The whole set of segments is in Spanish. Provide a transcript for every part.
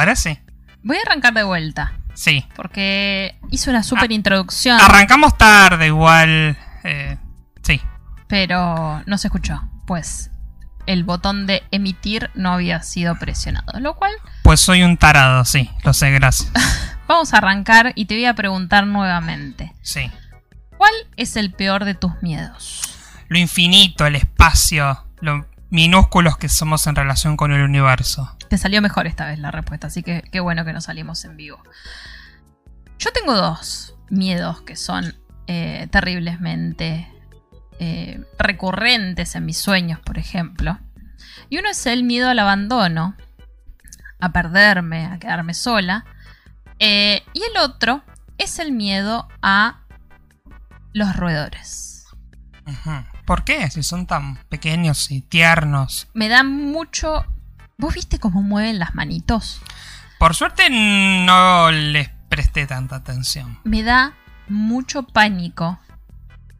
ahora sí. Voy a arrancar de vuelta. Sí. Porque hice una super introducción. Arrancamos tarde igual. eh, sí. pero no se escuchó, pues el botón de emitir no había sido presionado. Lo cual, Pues soy un tarado, sí. Lo sé, gracias. vamos a arrancar y te voy a preguntar nuevamente. Sí. ¿Cuál es el peor de tus miedos? Lo infinito, el espacio, lo minúsculos que somos en relación con el universo. Te salió mejor esta vez la respuesta, así que qué bueno que nos salimos en vivo. Yo tengo dos miedos que son eh, terriblemente eh, recurrentes en mis sueños, por ejemplo. Y uno es el miedo al abandono, a perderme, a quedarme sola. Eh, y el otro es el miedo a los roedores. ¿Por qué? Si son tan pequeños y tiernos. Me da mucho... ¿Vos viste cómo mueven las manitos? Por suerte no les presté tanta atención. me da mucho pánico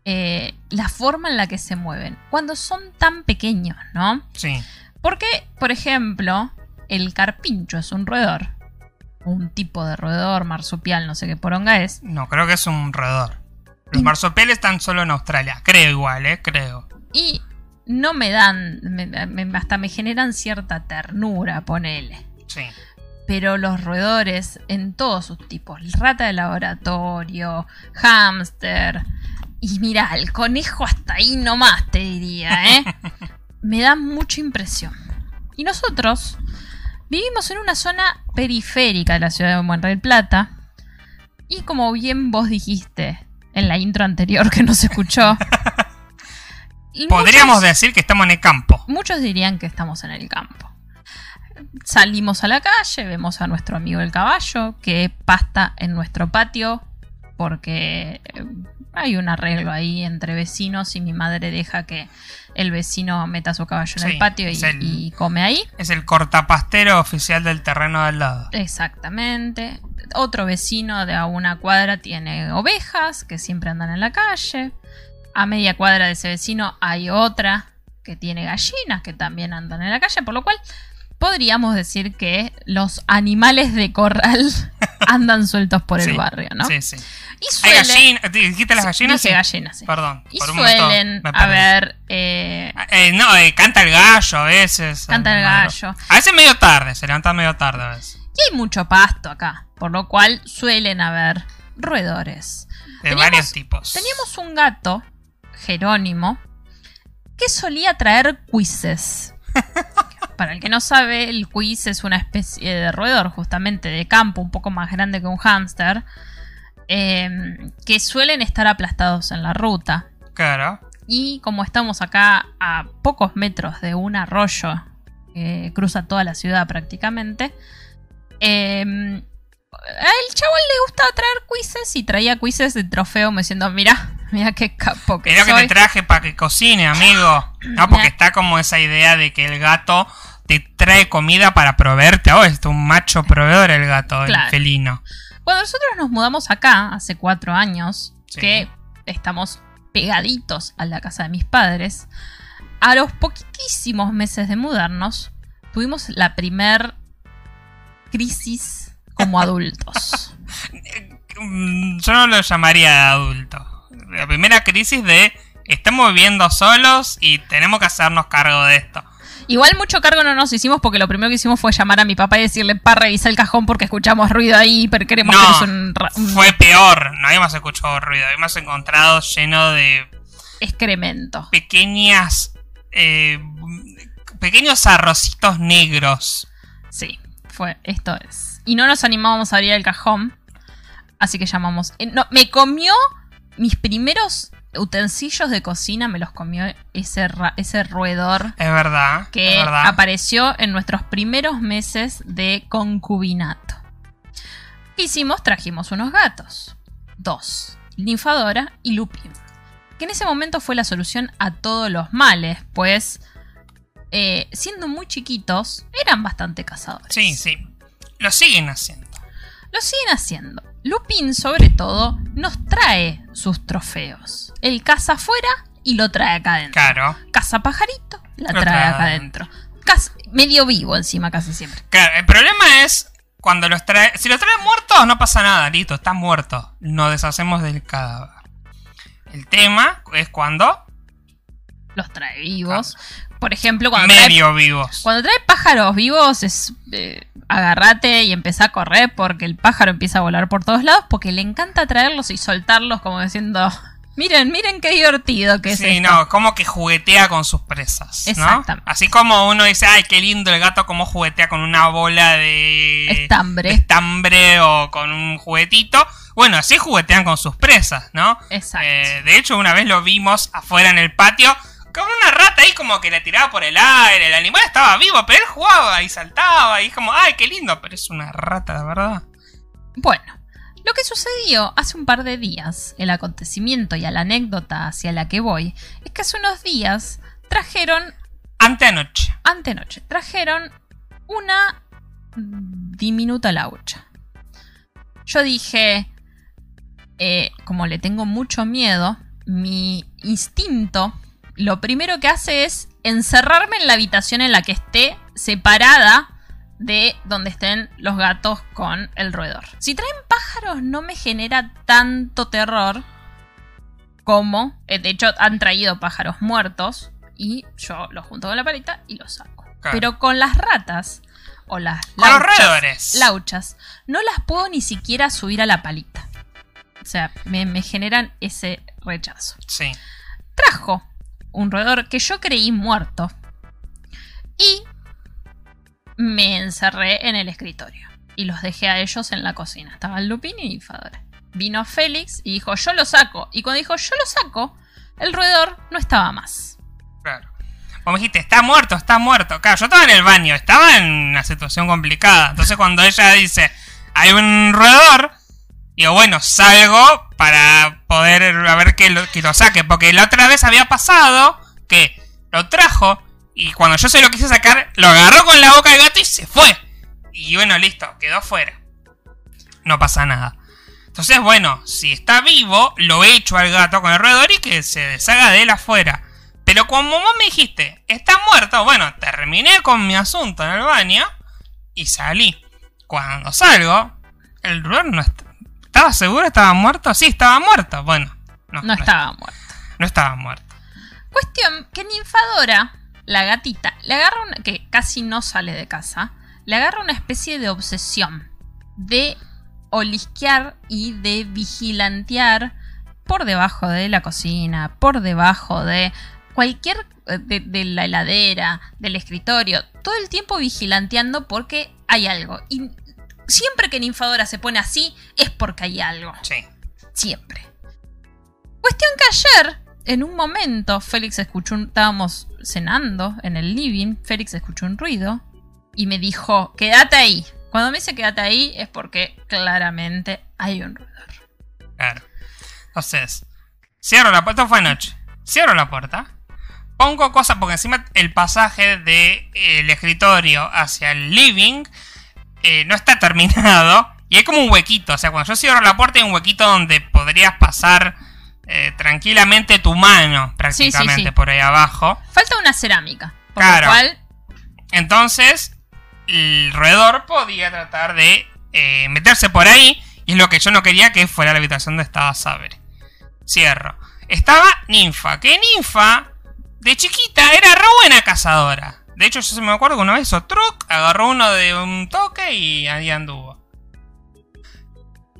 eh, la forma en la que se mueven cuando son tan pequeños, ¿no? Sí. Porque, por ejemplo, el carpincho es un roedor. Un tipo de roedor, marsupial, no sé qué poronga es. No, creo que es un roedor. Los Y- marsupiales están solo en Australia. Creo igual, ¿eh? Creo. Y no me dan, me- me- hasta me generan cierta ternura, ponele. Sí. Pero los roedores en todos sus tipos, rata de laboratorio, hámster, y mira, el conejo hasta ahí nomás te diría, ¿eh? Me da mucha impresión. Y nosotros vivimos en una zona periférica de la ciudad de Buen del Plata. Y como bien vos dijiste en la intro anterior que no se escuchó, y Podríamos muchos- decir que estamos en el campo. Muchos dirían que estamos en el campo. Salimos a la calle, vemos a nuestro amigo el caballo que pasta en nuestro patio porque eh, hay un arreglo ahí entre vecinos y mi madre deja que el vecino meta su caballo en Sí, el patio y, es el- y come ahí. Es el cortapastero oficial del terreno de al lado. Exactamente. Otro vecino de a una cuadra tiene ovejas que siempre andan en la calle. A media cuadra de ese vecino hay otra que tiene gallinas que también andan en la calle, por lo cual podríamos decir que los animales de corral andan sueltos por el barrio, ¿no? Sí, sí. Y ¿Hay suelen, gallinas? ¿Dijiste las gallinas? dije Sí. gallinas, sí. Perdón. Y por suelen haber eh, Eh, no, eh, canta el gallo a veces. Canta el gallo. A veces medio tarde, se levanta medio tarde a veces. y hay mucho pasto acá, por lo cual suelen haber roedores. De Teníamos- varios tipos. Teníamos un gato, Jerónimo, que solía traer quizzes. Para el que no sabe, el quiz es una especie de roedor justamente de campo, un poco más grande que un hámster, eh, que suelen estar aplastados en la ruta. Claro. Y como estamos acá a pocos metros de un arroyo que cruza toda la ciudad prácticamente, eh, al chabón le gustaba traer quizzes y traía quizzes de trofeo me diciendo, mira, mira qué capo que que soy. te traje para que cocine, amigo. No, porque está como esa idea de que el gato te trae comida para proveerte. Oh, es un macho proveedor el gato, el Claro. felino. Cuando nosotros nos mudamos acá, hace cuatro años, Sí. que estamos pegaditos a la casa de mis padres, a los poquitísimos meses de mudarnos, tuvimos la primer crisis como adultos. Mm, Yo no lo llamaría adulto. La primera crisis de estamos viviendo solos y tenemos que hacernos cargo de esto. Igual mucho cargo no nos hicimos porque lo primero que hicimos fue llamar a mi papá y decirle, pa, revisa el cajón porque escuchamos ruido ahí, pero queremos que No, un, ra- un fue peor. No habíamos escuchado ruido. Habíamos encontrado lleno de excremento. pequeñas. eh, pequeños arrocitos negros. Sí, fue, esto es. Y no nos animábamos a abrir el cajón, así que llamamos. eh, no, me comió mis primeros utensilios de cocina, me los comió ese, ese roedor Es verdad. que es verdad. apareció en nuestros primeros meses de concubinato. ¿Qué hicimos? Trajimos unos gatos. Dos. Ninfadora y Lupin. Que en ese momento fue la solución a todos los males, pues eh, siendo muy chiquitos, eran bastante cazadores. Sí, sí. Lo siguen haciendo. Lo siguen haciendo. Lupin, sobre todo, nos trae sus trofeos. Él caza afuera y lo trae acá adentro. Claro. Caza pajarito, la Lo trae trae acá adentro. Casi- medio vivo encima casi siempre. Claro, el problema es cuando los trae. Si los traen muertos, no pasa nada, listo, están muertos. Nos deshacemos del cadáver. El tema es cuando. Los trae vivos. Por ejemplo, cuando trae, Medio vivos. cuando trae pájaros vivos, es eh, agarrate y empezá a correr porque el pájaro empieza a volar por todos lados porque le encanta traerlos y soltarlos como diciendo, miren, miren qué divertido que es Sí, esto". no, como que juguetea con sus presas. ¿no? Exactamente. Así como uno dice, ay, qué lindo el gato, como juguetea con una bola de. Estambre. de estambre o con un juguetito. Bueno, así juguetean con sus presas, ¿no? Exacto. Eh, de hecho, una vez lo vimos afuera en el patio. Con una rata ahí como que la tiraba por el aire. El animal estaba vivo, pero él jugaba y saltaba. Y es como, ay, qué lindo. Pero es una rata, de verdad. Bueno, lo que sucedió hace un par de días, el acontecimiento y a la anécdota hacia la que voy, es que hace unos días trajeron, Anteanoche. antenoche, trajeron una diminuta laucha. Yo dije, eh, como le tengo mucho miedo, mi instinto, lo primero que hace es encerrarme en la habitación en la que esté separada de donde estén los gatos con el roedor. Si traen pájaros no me genera tanto terror como, eh, de hecho han traído pájaros muertos y yo los junto con la palita y los saco. Claro. Pero con las ratas o las lauchas- roedores. lauchas, no las puedo ni siquiera subir a la palita. O sea, me, me generan ese rechazo. Sí. Trajo un roedor que yo creí muerto y me encerré en el escritorio y los dejé a ellos en la cocina. Estaban Lupin y Fadora. Vino Félix y dijo, yo lo saco. Y cuando dijo, yo lo saco, el roedor no estaba más. Claro. Me dijiste, está muerto, está muerto. Claro, yo estaba en el baño, estaba en una situación complicada. Entonces cuando ella dice, hay un roedor, digo, bueno, salgo para poder a ver que lo, que lo saque. Porque la otra vez había pasado que lo trajo y cuando yo se lo quise sacar, lo agarró con la boca del gato y se fue. Y bueno, listo, quedó fuera. No pasa nada. Entonces, bueno, si está vivo, lo echo al gato con el roedor y que se deshaga de él afuera. Pero como vos me dijiste, está muerto, bueno, terminé con mi asunto en el baño y salí. Cuando salgo, el roedor no est- estaba seguro, estaba muerto. Sí, estaba muerto. Bueno, no, No estaba muerto. no estaba muerto. Cuestión que Ninfadora, la gatita, le agarra una. que casi no sale de casa, le agarra una especie de obsesión de olisquear y de vigilantear por debajo de la cocina, por debajo de cualquier. de, de la heladera, del escritorio, todo el tiempo vigilanteando porque hay algo. Y siempre que Ninfadora se pone así es porque hay algo. Sí. Siempre. Cuestión que ayer, en un momento, Félix escuchó un. Estábamos cenando en el living. Félix escuchó un ruido y me dijo: Quédate ahí. Cuando me dice quédate ahí es porque claramente hay un ruido. Claro. Entonces, cierro la puerta. Esto fue anoche. Cierro la puerta. Pongo cosas, porque encima el pasaje del escritorio hacia el living eh, no está terminado. Y hay como un huequito. O sea, cuando yo cierro la puerta hay un huequito donde podrías pasar eh, tranquilamente tu mano, prácticamente, sí. por ahí abajo. Falta una cerámica. Por Claro. lo cual, Entonces, el roedor podía tratar de eh, meterse por ahí. Y es lo que yo no quería que fuera la habitación donde estaba Sabre. Cierro. Estaba Ninfa. Que Ninfa, de chiquita, era re buena cazadora. De hecho, yo me acuerdo que una vez truc, agarró uno de un toque y ahí anduvo.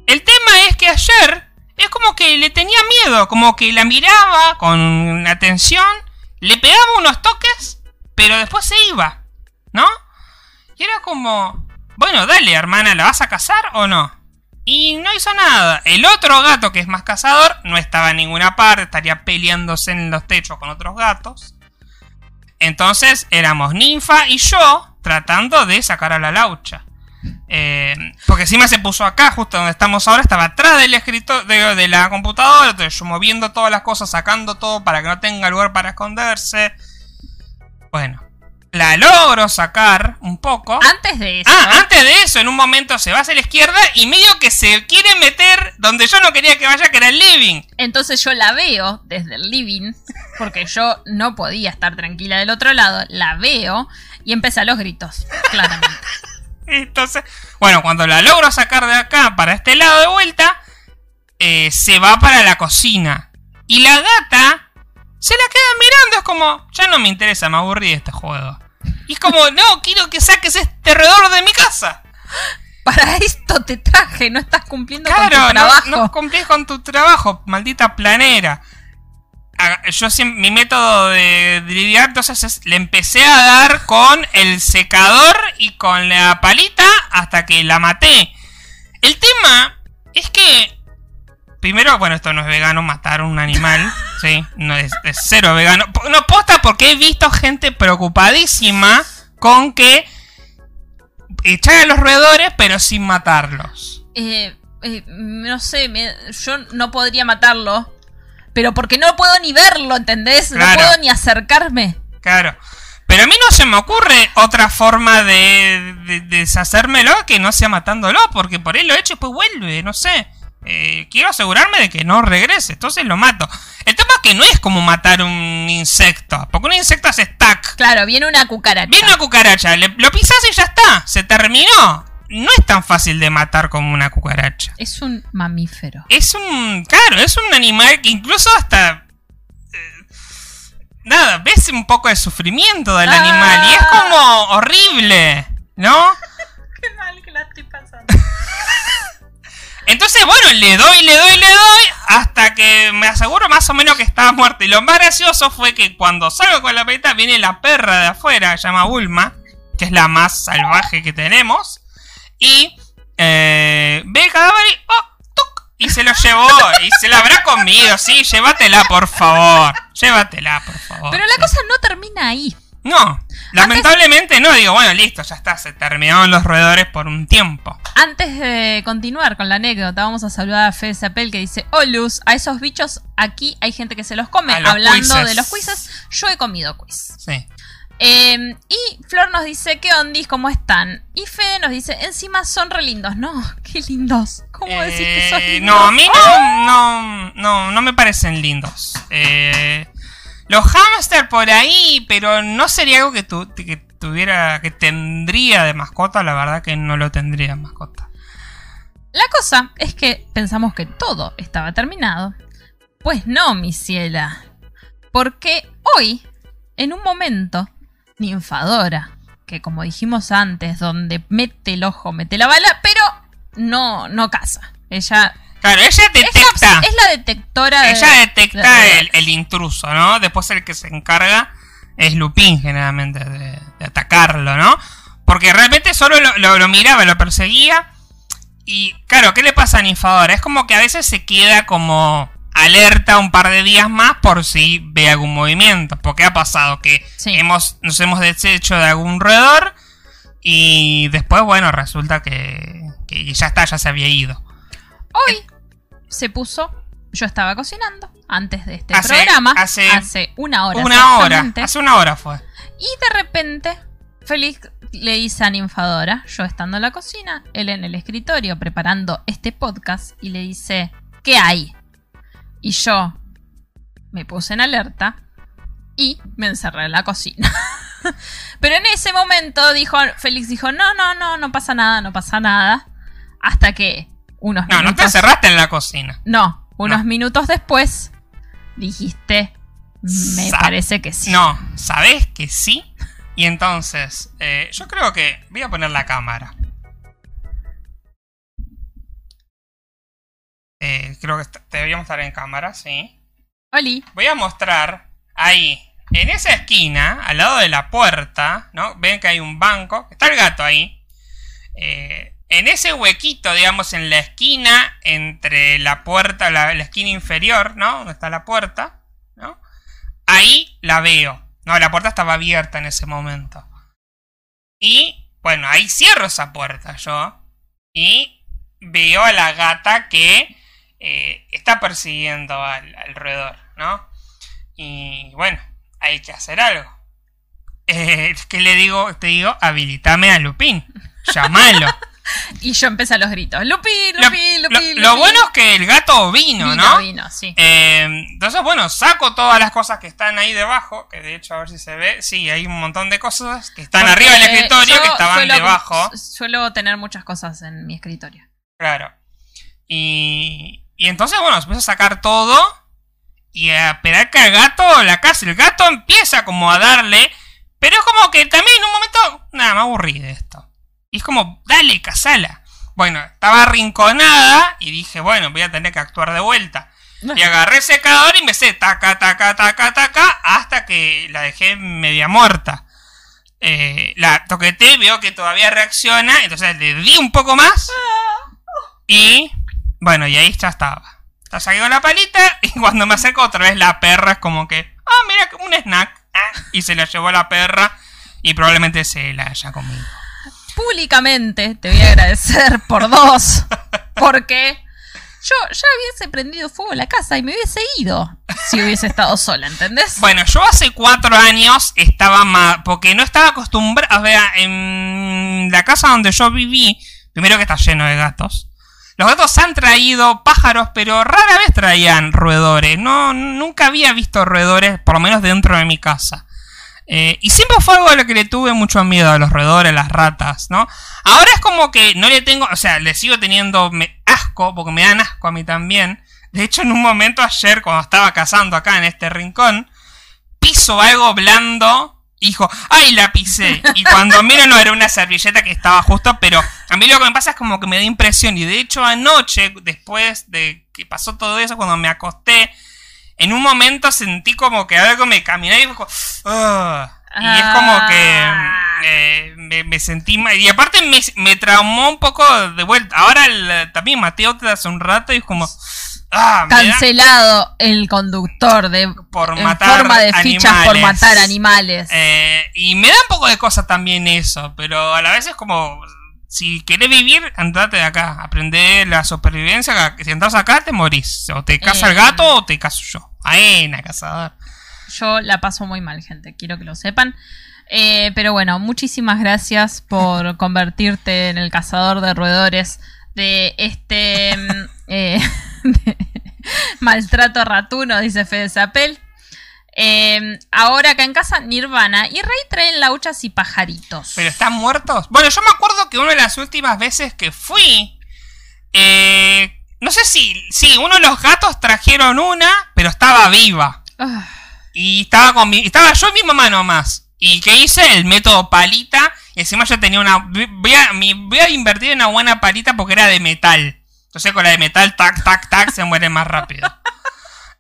El tema es que ayer es como que le tenía miedo, como que la miraba con atención, le pegaba unos toques, pero después se iba, ¿no? Y era como, bueno, dale, hermana, ¿la vas a cazar o no? Y no hizo nada. El otro gato, que es más cazador, no estaba en ninguna parte, estaría peleándose en los techos con otros gatos. Entonces éramos Ninfa y yo tratando de sacar a la laucha. Eh, porque encima se puso acá, justo donde estamos ahora, estaba atrás del escritorio de, de la computadora, entonces yo moviendo todas las cosas, sacando todo para que no tenga lugar para esconderse. Bueno, la logro sacar un poco. antes de eso. Ah, antes de eso, en un momento se va hacia la izquierda y medio que se quiere meter donde yo no quería que vaya, que era el living. Entonces yo la veo desde el living, porque yo no podía estar tranquila del otro lado, la veo y empecé a los gritos, claramente. Entonces, bueno, cuando la logro sacar de acá para este lado de vuelta, eh, se va para la cocina. Y la gata se la queda mirando, es como, ya no me interesa, me aburrí de este juego. Y es como, no, quiero que saques este redor de mi casa. Para esto te traje, no estás cumpliendo con tu Claro, no, trabajo. no cumplís con tu trabajo, maldita planera. Yo siempre, mi método de, de lidiar entonces es, le empecé a dar con el secador y con la palita hasta que la maté. El tema es que, primero, bueno, esto no es vegano, matar un animal, sí, no es, es cero vegano. No posta porque he visto gente preocupadísima con que echar a los roedores pero sin matarlos. Eh, eh, no sé, me- yo no podría matarlo. Pero porque no puedo ni verlo, ¿entendés? Claro. No puedo ni acercarme. Claro. Pero a mí no se me ocurre otra forma de, de- de deshacérmelo que no sea matándolo, porque por ahí lo echo y después vuelve, no sé. Eh, quiero asegurarme de que no regrese, entonces lo mato. El tema es que no es como matar un insecto, porque un insecto hace stack. Claro, viene una cucaracha. Viene una cucaracha, le- lo pisas y ya está, se terminó. No es tan fácil de matar como una cucaracha. Es un mamífero. Es un. Claro, es un animal que incluso hasta. eh, nada, ves un poco el sufrimiento del Ah. animal y es como horrible, ¿no? Qué mal que la estoy pasando. Entonces, bueno, le doy, le doy, le doy hasta que me aseguro más o menos que estaba muerto. Y lo más gracioso fue que cuando salgo con la pelita viene la perra de afuera, se llama Bulma, que es la más salvaje que tenemos. Y eh, ve el cadáver y, oh, tuc, y se lo llevó. Y se la habrá comido, sí, llévatela por favor. Llévatela, por favor. Pero la cosa no termina ahí. No, lamentablemente no. Digo, bueno, listo, ya está, se terminaron los roedores por un tiempo. Antes de continuar con la anécdota, vamos a saludar a Fede Zapel que dice: Olus, a esos bichos aquí hay gente que se los come. Los Hablando quizzes. de los quizzes, yo he comido quiz. Sí. Eh, y Flor nos dice: ¿Qué ondis? ¿Cómo están? Y Fede nos dice: Encima son re lindos. No, qué lindos. ¿Cómo decís que sos Eh, lindos? No, a mí no, no, no, no me parecen lindos. Eh, los hamster por ahí, pero no sería algo que, tu- que tuviera, que tendría de mascota, la verdad que no lo tendría de mascota. La cosa es que pensamos que todo estaba terminado. Pues no, mi ciela. Porque hoy, en un momento, Ninfadora, que como dijimos antes, donde mete el ojo, mete la bala, pero no, no caza. Ella Claro, ella es la, detecta, es la detectora de- ella detecta de- el, el intruso, ¿no? Después el que se encarga es Lupin generalmente de, atacarlo, ¿no? Porque realmente solo lo, lo- lo miraba, lo perseguía. Y claro, ¿qué le pasa a Ninfadora? Es como que a veces se queda como alerta un par de días más por si ve algún movimiento. Porque ha pasado que Sí. hemos, nos hemos deshecho de algún roedor y después, bueno, resulta que, que ya está, ya se había ido. Hoy se puso, yo estaba cocinando antes de este Hace- programa, hace hace, una hora. una hora, hace una hora fue. Y de repente, Félix le dice a Ninfadora, yo estando en la cocina, él en el escritorio preparando este podcast, y le dice, ¿qué hay? Y yo me puse en alerta y me encerré en la cocina. Pero en ese momento dijo, Félix dijo, no, no, no, no pasa nada, no pasa nada. Hasta que unos No, no te encerraste en la cocina. No, unos No. minutos después dijiste, me Sa- parece que sí. No, ¿sabes que sí? Y entonces, eh, yo creo que voy a poner la cámara. Eh, creo que est- deberíamos estar en cámara, sí. Oli, Voy a mostrar ahí, en esa esquina, al lado de la puerta, ¿no? Ven que hay un banco, está el gato ahí. Eh, en ese huequito, digamos, en la esquina, entre la puerta, la, la esquina inferior, ¿no? Donde está la puerta, ¿no? Ahí la veo. No, la puerta estaba abierta en ese momento. Y, bueno, ahí cierro esa puerta yo. Y veo a la gata que eh, está persiguiendo al, al roedor, ¿no? Y bueno, hay que hacer algo. Eh, ¿Qué le digo? Te digo, habilitame a Lupín. Llámalo. Y yo empecé a los gritos. Lupi, Lo, Lupi, lo- Lupi, lo Lupi". bueno es que el gato vino, Vino, ¿no? vino, sí. Eh, entonces, bueno, saco todas las cosas que están ahí debajo, que de hecho, a ver si se ve, sí, hay un montón de cosas que están Porque arriba del escritorio que estaban suelo- debajo. Suelo tener muchas cosas en mi escritorio. Claro. Y, y entonces, bueno, empiezo a sacar todo y a esperar que el gato, la casa, el gato empieza como a darle, pero es como que también en un momento, nada, me aburrí de esto. Y es como, dale, casala. Bueno, estaba arrinconada y dije, bueno, voy a tener que actuar de vuelta. Y agarré secador y empecé taca, taca, taca, taca, hasta que la dejé media muerta. Eh, la toqueté, veo que todavía reacciona, entonces le di un poco más. Y bueno, y ahí ya estaba. La saqué con la palita y cuando me acerco otra vez la perra es como que, ah, mira, un snack. Ah, Y se la llevó la perra y probablemente se la haya comido. Públicamente te voy a agradecer por dos. Porque yo ya hubiese prendido fuego la casa y me hubiese ido si hubiese estado sola, ¿entendés? Bueno, yo hace cuatro años estaba más. Porque no estaba acostumbrado. O sea, en la casa donde yo viví, primero que está lleno de gatos. Los gatos han traído pájaros, pero rara vez traían roedores. No, nunca había visto roedores, por lo menos dentro de mi casa. Eh, y siempre fue algo a lo que le tuve mucho miedo a los roedores, las ratas, ¿no? Ahora es como que no le tengo, o sea, le sigo teniendo asco, porque me dan asco a mí también. De hecho, en un momento ayer, cuando estaba cazando acá en este rincón, piso algo blando y dijo, ¡ay, la pisé! Y cuando miro no era una servilleta que estaba justo, pero a mí lo que me pasa es como que me da impresión. Y de hecho anoche, después de que pasó todo eso, cuando me acosté, en un momento sentí como que algo me caminó y dijo, "Ugh". Y es como que Ah. eh, me, me sentí mal. Y aparte me, me traumó un poco de vuelta. Ahora el- también Mateo te hace un rato y es como... Ah, Cancelado el conductor de Por en matar forma de fichas por matar animales. Eh, y me da un poco de cosa también eso, pero a la vez es como, si querés vivir, andate de acá, aprende la supervivencia, si entras acá te morís, o te caza el Eh. gato o te caso yo. Aena, cazador. Yo la paso muy mal, gente, quiero que lo sepan. Eh, pero bueno, muchísimas gracias por convertirte en el cazador de roedores de este mm, eh, maltrato ratuno, dice Fede Zapel. Eh, ahora acá en casa, Nirvana y Rey traen lauchas y pajaritos. Pero están muertos. Bueno, yo me acuerdo que una de las últimas veces que fui, eh, no sé si, sí, uno de los gatos trajeron una, pero estaba viva. Ah, Y estaba con mi, estaba yo y mi mamá nomás. ¿Y qué hice? El método palita. Y encima yo tenía una. Voy a, mi- voy a invertir en una buena palita porque era de metal. Entonces con la de metal, tac, tac, tac, se muere más rápido.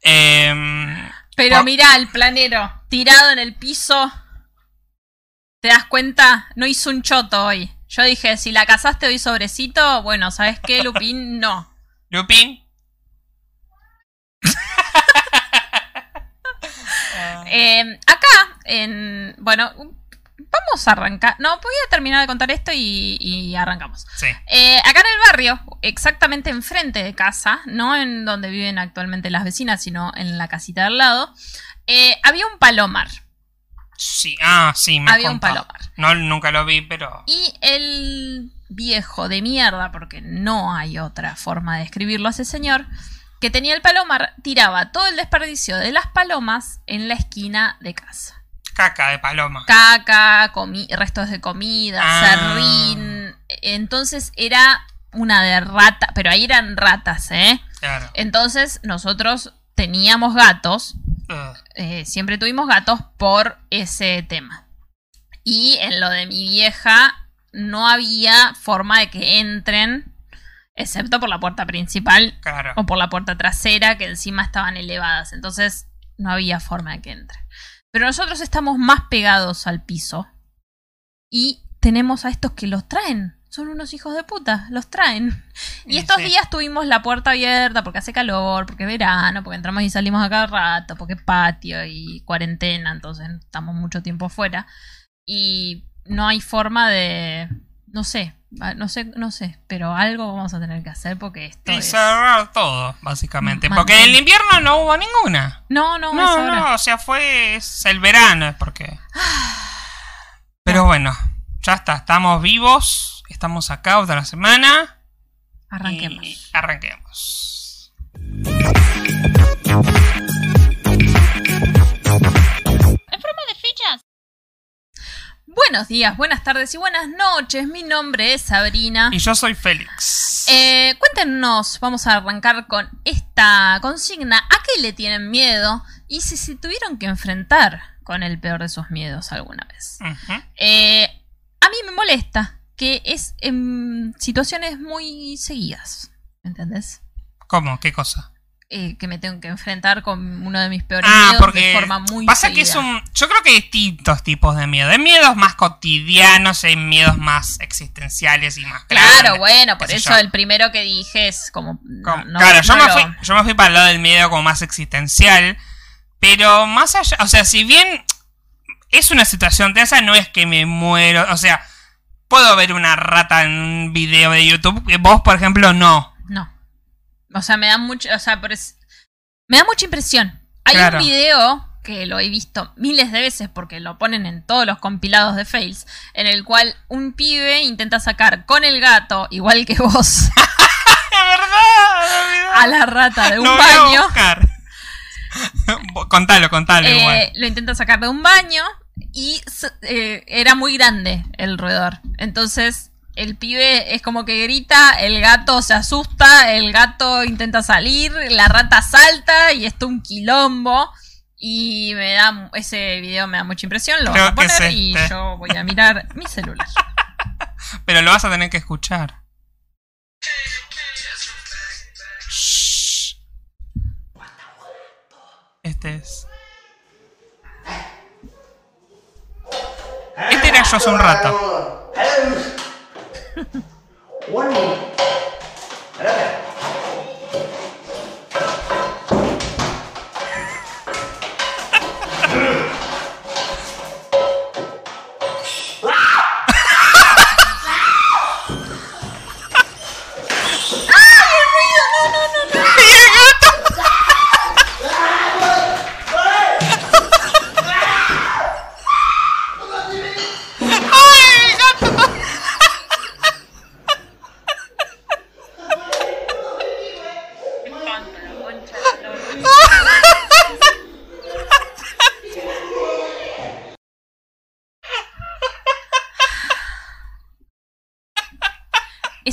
Em, pero Por- mirá, el planero tirado en el piso. ¿Te das cuenta? No hizo un choto hoy. Yo dije, si la cazaste hoy sobrecito, bueno, ¿sabes qué, Lupín? No. Lupin. Eh, acá, en. Bueno, vamos a arrancar. No, voy a terminar de contar esto y, y arrancamos. Sí. Eh, acá en el barrio, exactamente enfrente de casa, no en donde viven actualmente las vecinas, sino en la casita de al lado, eh, había un palomar. Sí, ah, sí, me Había un palomar. No, nunca lo vi, pero. Y el viejo de mierda, porque no hay otra forma de describirlo a ese señor, que tenía el palomar, tiraba todo el desperdicio de las palomas en la esquina de casa. Caca de paloma. Caca, restos de comida, Ah. serrín. Entonces era una de rata, pero ahí eran ratas, ¿eh? Claro. Entonces nosotros teníamos gatos, Ugh. eh, siempre tuvimos gatos por ese tema. Y en lo de mi vieja no había forma de que entren, excepto por la puerta principal Claro. o por la puerta trasera, que encima estaban elevadas. Entonces no había forma de que entren. Pero nosotros estamos más pegados al piso y tenemos a estos que los traen. Son unos hijos de puta, los traen. Y estos sí. días tuvimos la puerta abierta porque hace calor, porque es verano, porque entramos y salimos a cada rato, porque es patio y cuarentena, entonces estamos mucho tiempo fuera. Y no hay forma de. No sé, ah, no sé, no sé, pero algo vamos a tener que hacer porque esto Y es. cerrar todo, básicamente. Porque en el invierno no hubo ninguna. No, no, No, no, o sea, fue es el verano, es porque. Pero bueno, ya está, estamos vivos. Estamos acá otra semana. Arranquemos. Y arranquemos. Buenos días, buenas tardes y buenas noches. Mi nombre es Sabrina. Y yo soy Félix. Eh, cuéntenos, vamos a arrancar con esta consigna. ¿A qué le tienen miedo? Y si se tuvieron que enfrentar con el peor de sus miedos alguna vez. Eh, a mí me molesta que es en situaciones muy seguidas. ¿Entendés? ¿Cómo? ¿Qué cosa? Eh, que me tengo que enfrentar con uno de mis peores Ah, miedos porque de forma muy pasa que es un... Yo creo que hay distintos tipos de miedo. Hay miedos más cotidianos, hay miedos más existenciales y más Claro, grandes, bueno, por eso yo. el primero que dije es como. no- Como- no- claro, yo, no me lo- fui, yo me fui para el lado del miedo como más existencial. Pero más allá, o sea, si bien es una situación tensa, no es que me muero. O sea, puedo ver una rata en un video de YouTube. Vos, por ejemplo, no. No. O sea, me da mucho. O sea, es- me da mucha impresión. Hay Claro. un video que lo he visto miles de veces porque lo ponen en todos los compilados de fails, en el cual un pibe intenta sacar con el gato, igual que vos, a la rata de un a baño. buscar. contalo, contalo Eh, igual. lo intenta sacar de un baño y eh, era muy grande el roedor. Entonces el pibe es como que grita, el gato se asusta, el gato intenta salir, la rata salta y está un quilombo. Y me da ese video me da mucha impresión, lo Creo a es poner y este. yo voy a mirar mi celular. Pero lo vas a tener que escuchar. Shh. Este es. Este era yo hace un rato. One more.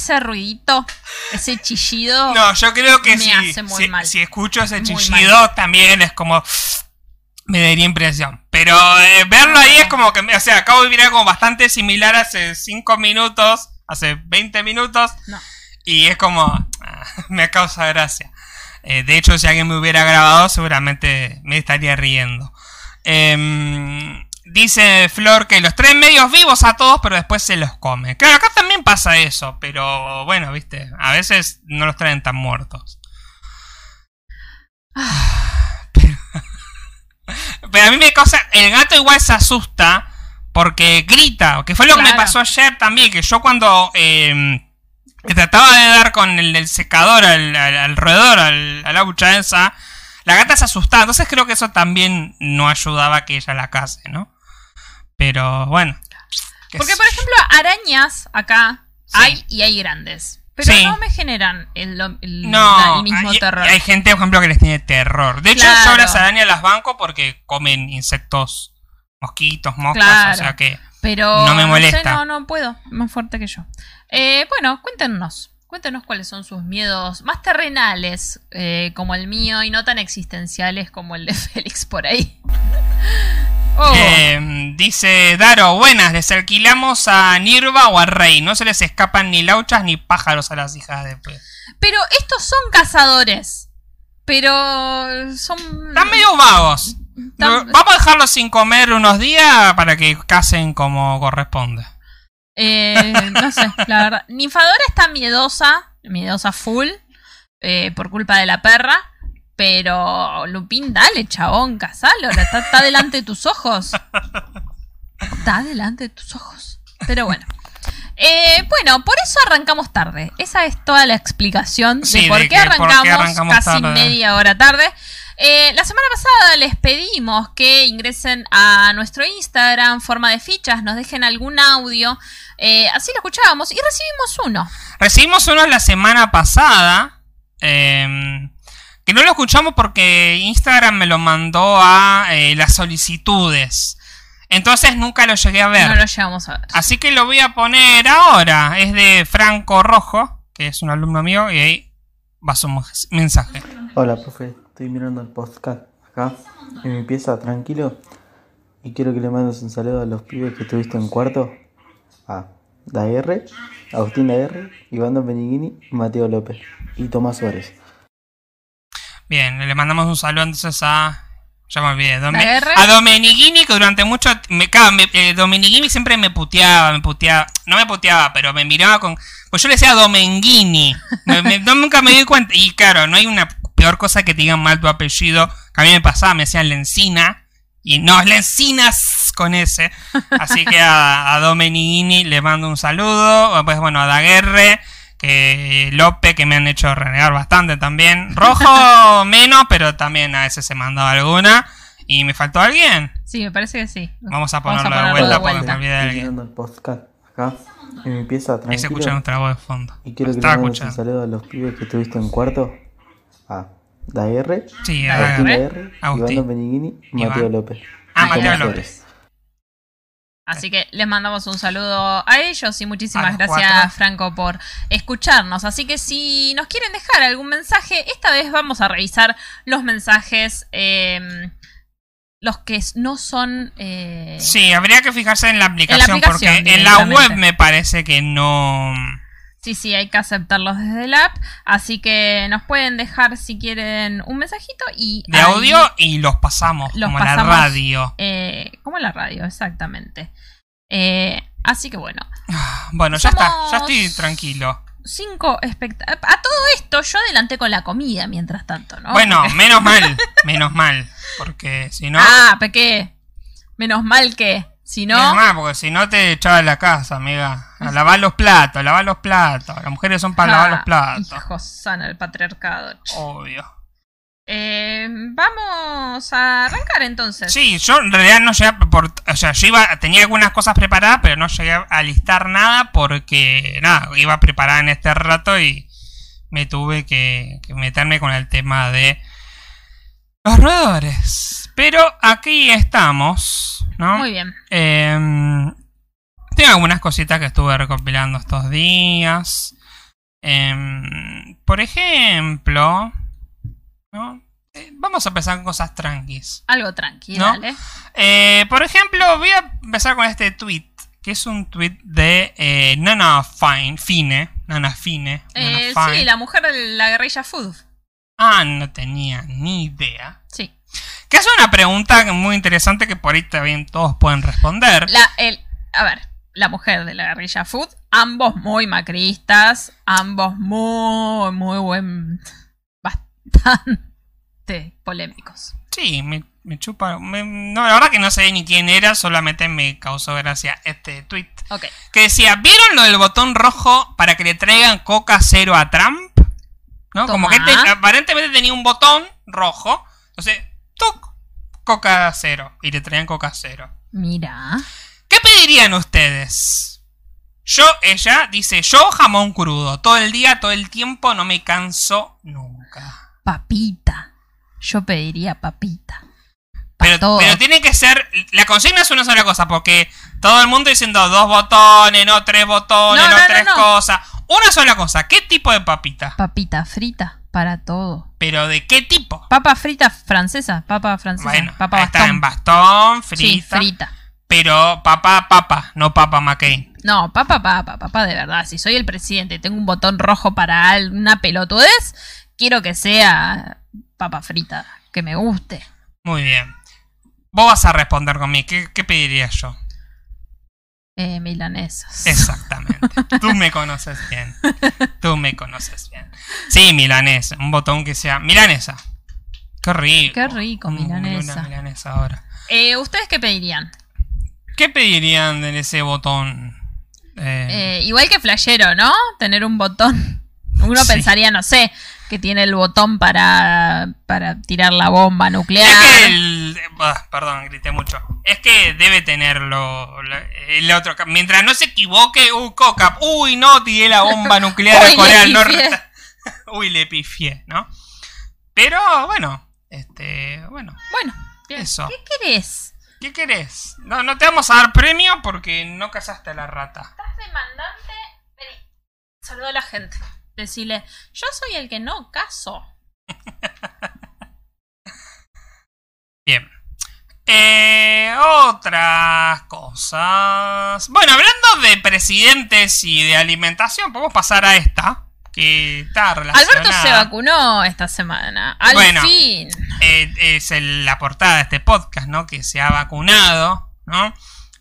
Ese ruidito, ese chillido. No, yo creo que si, hace muy si, mal. si escucho ese Muy chillido también es como... Me daría impresión. Pero eh, verlo ahí es como que... O sea, acabo de vivir algo bastante similar hace 5 minutos, hace 20 minutos. No. Y es como... ah, me causa gracia. Eh, de hecho, si alguien me hubiera grabado, seguramente me estaría riendo. Em, dice Flor que los traen medios vivos a todos, pero después se los come. Claro, acá también pasa eso, pero bueno, viste, a veces no los traen tan muertos. Pero, pero a mí me causa. El gato igual se asusta porque grita, que fue lo que me pasó ayer también, que yo cuando. em, trataba de dar con el, el secador al, al, al roedor, al, a la bucha esa, la gata se asustaba. Entonces creo que eso también no ayudaba a que ella la case, ¿no? Pero bueno. Porque, por ejemplo, arañas acá Sí. hay y hay grandes. Pero Sí. no me generan el, el- No, el mismo hay, terror. hay gente, por ejemplo, que les tiene terror. De hecho, Claro. yo las arañas las banco porque comen insectos, mosquitos, moscas, Claro. o sea que... Pero no me molesta. no, no puedo. Más fuerte que yo. Eh, bueno, cuéntenos. Cuéntenos cuáles son sus miedos más terrenales, eh, como el mío, y no tan existenciales como el de Félix por ahí. Oh, Eh, dice Daro, buenas, les alquilamos a Nirva o a Rey. No se les escapan ni lauchas ni pájaros a las hijas de pe- pero estos son cazadores. Pero son. Están medio vagos. Vamos a dejarlos sin comer unos días para que casen como corresponde. Eh, no sé, la verdad. Ninfadora está miedosa, miedosa full, eh, por culpa de la perra. Pero, Lupín, dale, chabón, casalo. Está, está delante de tus ojos. Está delante de tus ojos. Pero bueno. Eh, bueno, por eso arrancamos tarde. Esa es toda la explicación de por de qué que por qué arrancamos, arrancamos casi tarde. media hora tarde. Eh, la semana pasada les pedimos que ingresen a nuestro Instagram, forma de fichas, nos dejen algún audio. eh, así lo escuchábamos y recibimos uno. Recibimos uno la semana pasada. eh, que no lo escuchamos porque Instagram me lo mandó a eh, las solicitudes. Entonces nunca lo llegué a ver. No lo llegamos a ver. Así que lo voy a poner ahora. Es de Franco Rojo, que es un alumno mío, y ahí va su mensaje. Hola, profe. Estoy mirando el podcast acá, en mi pieza, tranquilo. Y quiero que le mandes un saludo a los pibes que tuviste en cuarto. A Daguerre, Agustín Daguerre, Iván Benigini y Mateo López. Y Tomás Suárez. Bien, le mandamos un saludo entonces a. Ya me olvidé. Dome- a Domenigini, que durante mucho. Me, me- eh, Domenigini siempre me puteaba, me puteaba. No me puteaba, pero me miraba con. Pues yo le decía Domenghini. Me- nunca me di cuenta. Y claro, no hay una peor cosa que te digan mal tu apellido. Que a mí me pasaba, me decían Lencina. Y no, es Lencinas con ese. Así que a, a Domenigini le mando un saludo. Pues bueno, a Daguerre que Lope, que me han hecho renegar bastante también. Rojo menos, pero también a veces se mandó alguna. ¿Y me faltó alguien? Sí, me parece que sí. Vamos a Vamos a ponerlo de ponerlo vuelta de porque me olvidé de alguien. mirando el podcast acá, en mi pieza, Ahí se escucha nuestra voz de fondo. Y quiero que le un saludo a los pibes que tuviste en cuarto. A Daguerre, Sí, Agustín. Daguerre, Agustín. Iván Benigini y Iván. Mateo López. Ah, Mateo López. Así que les mandamos un saludo a ellos y muchísimas gracias, cuatro. Franco, por escucharnos. Así que si nos quieren dejar algún mensaje, esta vez vamos a revisar los mensajes, eh, los que no son... eh, Sí, habría que fijarse en la aplicación, aplicación, porque en la web me parece que no. Sí, sí, hay que aceptarlos desde el app. Así que nos pueden dejar si quieren un mensajito y... De ahí, audio y los pasamos, Los como pasamos. la radio. eh, como la radio, exactamente. Eh, así que bueno, Bueno, ya está, ya estoy tranquilo. cinco espectáculos. A todo esto yo adelanté con la comida mientras tanto, ¿no? Bueno, Porque- menos mal, menos mal. Porque si no. Ah, ¿qué? Menos mal que, si no... Mal, porque si no te echaba de la casa, amiga. A lavar los platos, a lavar los platos. Las mujeres son para lavar los platos. Hijo sana, el patriarcado. che. Obvio. Eh, vamos a arrancar entonces. Sí, yo en realidad no llegué a por, o sea, yo iba, tenía algunas cosas preparadas, pero no llegué a listar nada porque, nada, iba preparada en este rato y me tuve que, que meterme con el tema de los roedores. Pero aquí estamos, ¿no? Muy bien. Em, tengo algunas cositas que estuve recopilando estos días. Em, por ejemplo, ¿no? Eh, vamos a empezar con cosas tranquis. Algo tranqui, ¿No? dale. Eh, por ejemplo, voy a empezar con este tweet, que es un tweet de eh, Nana Fine, Fine, Nana Fine. Nana Fine. sí, la mujer de la guerrilla food. Ah, no tenía ni idea. Sí. Que hace una pregunta muy interesante que por ahí también todos pueden responder. La, el, a ver, la mujer de la guerrilla food, ambos muy macristas, ambos muy, muy buen. bastante polémicos. Sí, me, me chupa. me- no, la verdad que no sé ni quién era, solamente me causó gracia este tweet. Ok. Que decía: ¿Vieron lo del botón rojo para que le traigan coca cero a Trump? ¿No? Como que este- aparentemente tenía un botón rojo. Entonces, ¡tuc! Coca cero. Y le traían coca cero. Mira. ¿Qué pedirían ustedes? Yo, ella dice: Yo jamón crudo. Todo el día, todo el tiempo, no me canso nunca. Papita. Yo pediría papita. Pa' Pero, todo. pero tiene que ser. La consigna es una sola cosa, porque todo el mundo diciendo dos botones, no tres botones, No, no, no, no, tres no. cosas. Una sola cosa. ¿Qué tipo de papita? Papita frita para todo. ¿Pero de qué tipo? Papa frita francesa. Papa francesa. Bueno, papa ahí está en bastón, frita. Sí, frita. Pero papa, papa, no papa McCain. No, papá, papá, papá, de verdad. Si soy el presidente y tengo un botón rojo para una pelotudez, quiero que sea papa frita, que me guste. Muy bien. Vos vas a responder conmigo. ¿Qué, qué pediría yo? Eh, milanesas. Exactamente. Tú me conoces bien. Tú me conoces bien. Sí, milanesa. Un botón que sea. Milanesa. Qué rico. Qué rico, milanesa. Una milanesa ahora. Eh, ¿Ustedes qué pedirían? ¿Qué pedirían en ese botón? Eh, Eh, igual que flashero, ¿no? Tener un botón. Uno Sí. pensaría, no sé, que tiene el botón para, para tirar la bomba nuclear. Es que el. perdón, grité mucho. Es que debe tenerlo lo- el otro. Mientras no se equivoque, uy, coca. Uy, no, tiré la bomba nuclear Uy, a Corea del. Norte. Uy, le pifié, ¿no? Pero bueno, este. Bueno, Bueno, bien. Eso. ¿qué querés? ¿qué querés? No, no te vamos a dar premio porque no cazaste a la rata. Estás demandante. Vení. Saluda a la gente. Decile, yo soy el que no caso. Bien. Eh, otras cosas. Bueno, hablando de presidentes y de alimentación, podemos pasar a esta. Que está relacionada. Alberto se vacunó esta semana. Al Bueno. fin. Eh, es el- la portada de este podcast, ¿no? Que se ha vacunado, ¿no?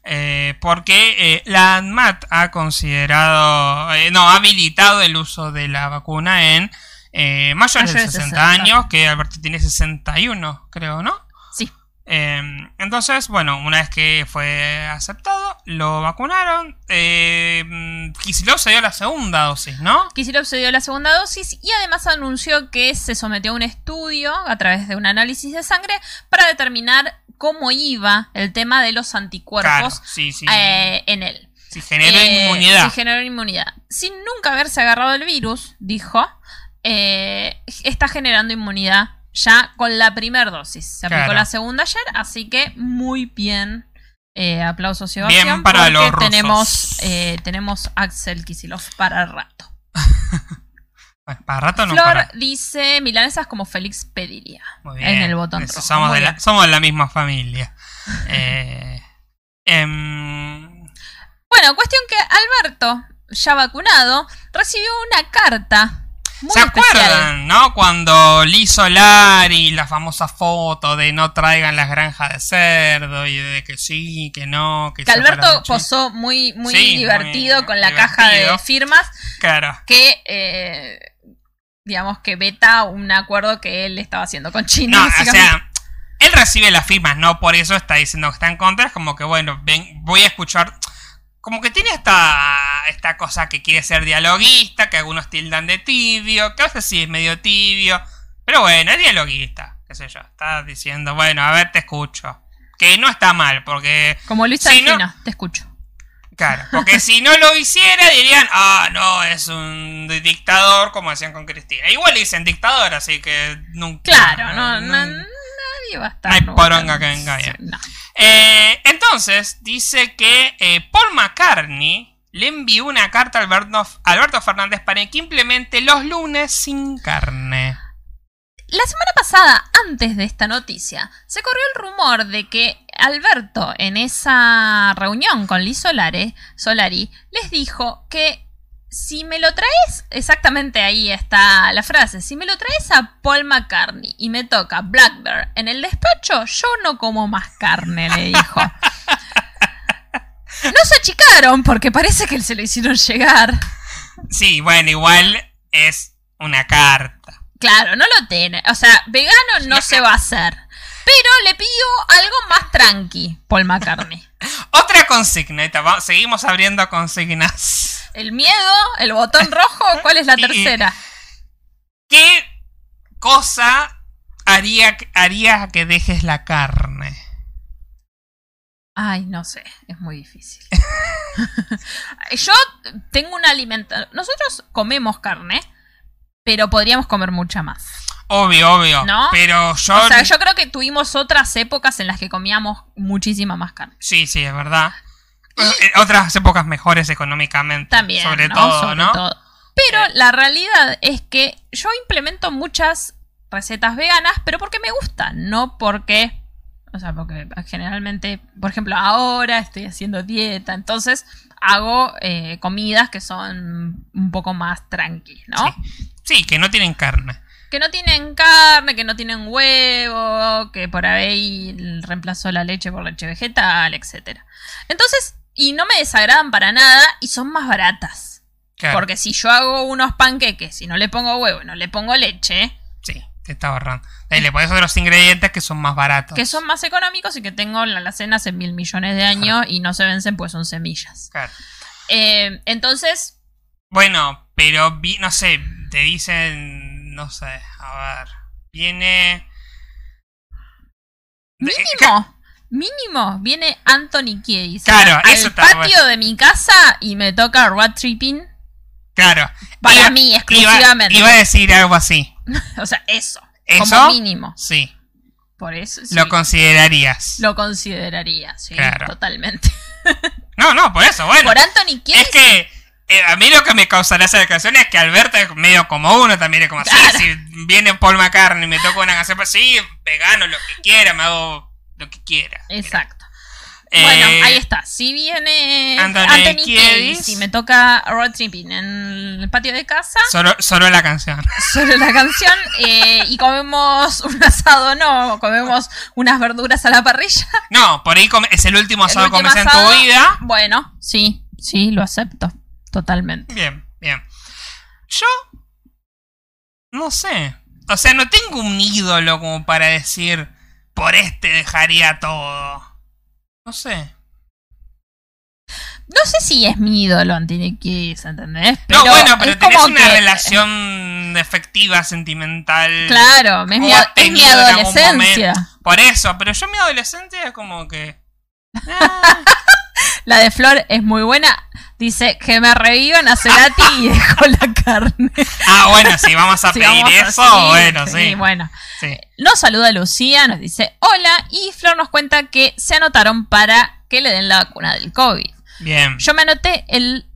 Eh, porque eh, la ANMAT ha considerado, eh, no, ha habilitado el uso de la vacuna en mayores de Mayores de 60 60. años, que Alberto tiene 61, creo, ¿no? Sí. Eh, entonces, bueno, una vez que fue aceptado, lo vacunaron. Eh, Kicillof se dio la segunda dosis, ¿no? Kicillof se dio la segunda dosis y además anunció que se sometió a un estudio a través de un análisis de sangre para determinar cómo iba el tema de los Claro, anticuerpos sí, sí. eh, en él. si generó Eh, inmunidad. Sí, generó inmunidad. Sin nunca haberse agarrado el virus, dijo, eh, está generando inmunidad ya con la primera dosis. Se aplicó Claro. la segunda ayer, así que muy bien. Aplausos y Bien para porque los rusos. tenemos, tenemos Axel Kisilov para el rato. Bueno, para rato no Flor para. dice milanesas como Félix pediría. Muy bien. En el botón rojo. Somos, Muy de la, bien. somos de la misma familia. Eh, em, Bueno, cuestión que Alberto, ya vacunado, recibió una carta. Muy ¿Se especial. acuerdan, no? Cuando Liz Solari, la famosa foto de no traigan las granjas de cerdo y de que sí, que no, que Que Alberto posó muy, muy Sí, divertido muy con la caja de firmas Claro. que, eh, digamos, que beta un acuerdo que él estaba haciendo con China. No, o sea, él recibe las firmas, no por eso está diciendo que está en contra. Es como que, bueno, ven, voy a escuchar. Como que tiene esta, esta cosa que quiere ser dialoguista, que algunos tildan de tibio, que a veces sí es medio tibio. Pero bueno, es dialoguista, qué sé yo. Está diciendo, bueno, a ver, te escucho. Que no está mal, porque. Como Luis. Alfino, te escucho. Claro, porque si no lo hiciera dirían, ah, no, es un dictador, como decían con Cristina. Igual dicen dictador, así que nunca. Claro, no, no, nun- nadie va a estar. No hay poronga que venga. No. Eh, entonces, dice que eh, Paul McCartney le envió una carta a Alberto, a Alberto Fernández para que implemente los lunes sin carne. La semana pasada, antes de esta noticia, se corrió el rumor de que Alberto, en esa reunión con Liz Solare, Solari, les dijo que si me lo traes, exactamente ahí está la frase, si me lo traes a Paul McCartney y me toca Black Bear en el despacho, yo no como más carne, le dijo. No se achicaron porque parece que se lo hicieron llegar. Sí, bueno, igual es una carta. Claro, no lo tiene. O sea, vegano no se va a hacer. Pero le pidió algo más tranqui, Paul McCartney. Otra consigna, seguimos abriendo consignas. El miedo, el botón rojo, ¿cuál es la tercera? ¿Qué cosa haría, haría que dejes la carne? Ay, no sé, es muy difícil. Yo tengo una alimentación. Nosotros comemos carne, pero podríamos comer mucha más. Obvio, obvio. ¿No? Pero yo... O sea, yo creo que tuvimos otras épocas en las que comíamos muchísima más carne. Sí, sí, es verdad. Eh, Otras épocas mejores económicamente. También, Sobre ¿no? todo, Sobre ¿no? todo. Pero la realidad es que yo implemento muchas recetas veganas, pero porque me gusta, no porque... O sea, porque generalmente, por ejemplo, ahora estoy haciendo dieta, entonces hago eh, comidas que son un poco más tranqui, ¿no? Sí, que no tienen carne. Que no tienen carne, que no tienen huevo, que por ahí reemplazó la leche por leche vegetal, etcétera. Entonces, y no me desagradan para nada y son más baratas. Claro. Porque si yo hago unos panqueques y no le pongo huevo y no le pongo leche, Sí, te está ahorrando. Ahí le pones otros ingredientes que son más baratos. que son más económicos y que tengo la alacena hace mil millones de años y no se vencen pues son semillas. Claro. Eh, entonces, Bueno, pero vi- no sé, te dicen no sé, a ver. Viene. Mínimo, mínimo, viene Anthony Kiedis Claro, al eso está patio bueno. de mi casa y me toca road tripping Claro. para Iba- mí Iba, exclusivamente. iba a decir algo así. O sea, eso, ¿Eso? como mínimo. Sí. Por eso sí, Lo considerarías. lo consideraría, sí, Claro. totalmente. No, no, por eso, bueno. Por Anthony Kiedis Es que eh, a mí lo que me causará esa canción es que Alberto es medio como uno también, es como así, Claro. si viene Paul McCartney y me toca una canción, pues sí, vegano, lo que quiera, me hago lo que quiera. Exacto. Eh, Bueno, ahí está. Si viene Anthony Anthony, Kiedis. Y me toca road tripping en el patio de casa, Solo, solo la canción. sobre la canción, eh, y comemos un asado, no, comemos unas verduras a la parrilla. No, por ahí es el último El asado que último comes en tu vida. Bueno, sí, sí, lo acepto. Totalmente. Bien, bien. Yo. No sé. O sea, no tengo un ídolo como para decir. Por este dejaría todo. No sé. No sé si es mi ídolo Kiedis, ¿entendés? Pero no, bueno, pero es tenés como una que- relación efectiva, sentimental. Claro, es mi, es mi adolescencia. Por eso, pero yo mi adolescencia es como que. ah, La de Flor es muy buena. Dice que me revivan a Cerati y dejo la carne. ah, bueno, si vamos a pedir vamos eso, así, bueno, sí. bueno. sí. Nos saluda Lucía, nos dice hola y Flor nos cuenta que se anotaron para que le den la vacuna del COVID. Bien. Yo me anoté el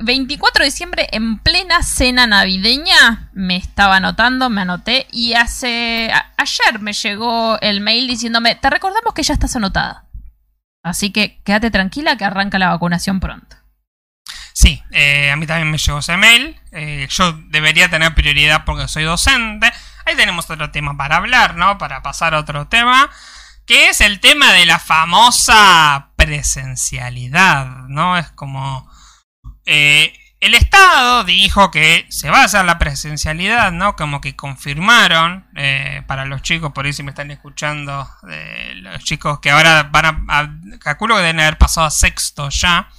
24 de diciembre en plena cena navideña. Me estaba anotando, me anoté y hace a- ayer me llegó el mail diciéndome, te recordamos que ya estás anotada. Así que quédate tranquila que arranca la vacunación pronto. Sí, eh, a mí también me llegó ese mail. Eh, yo debería tener prioridad porque soy docente. Ahí tenemos otro tema para hablar, ¿no? Para pasar a otro tema. Que es el tema de la famosa presencialidad, ¿no? Es como... eh, el Estado dijo que se va a hacer la presencialidad, ¿no? Como que confirmaron eh, para los chicos, por ahí si me están escuchando, eh, los chicos que ahora van a, a- calculo que deben haber pasado a sexto ya,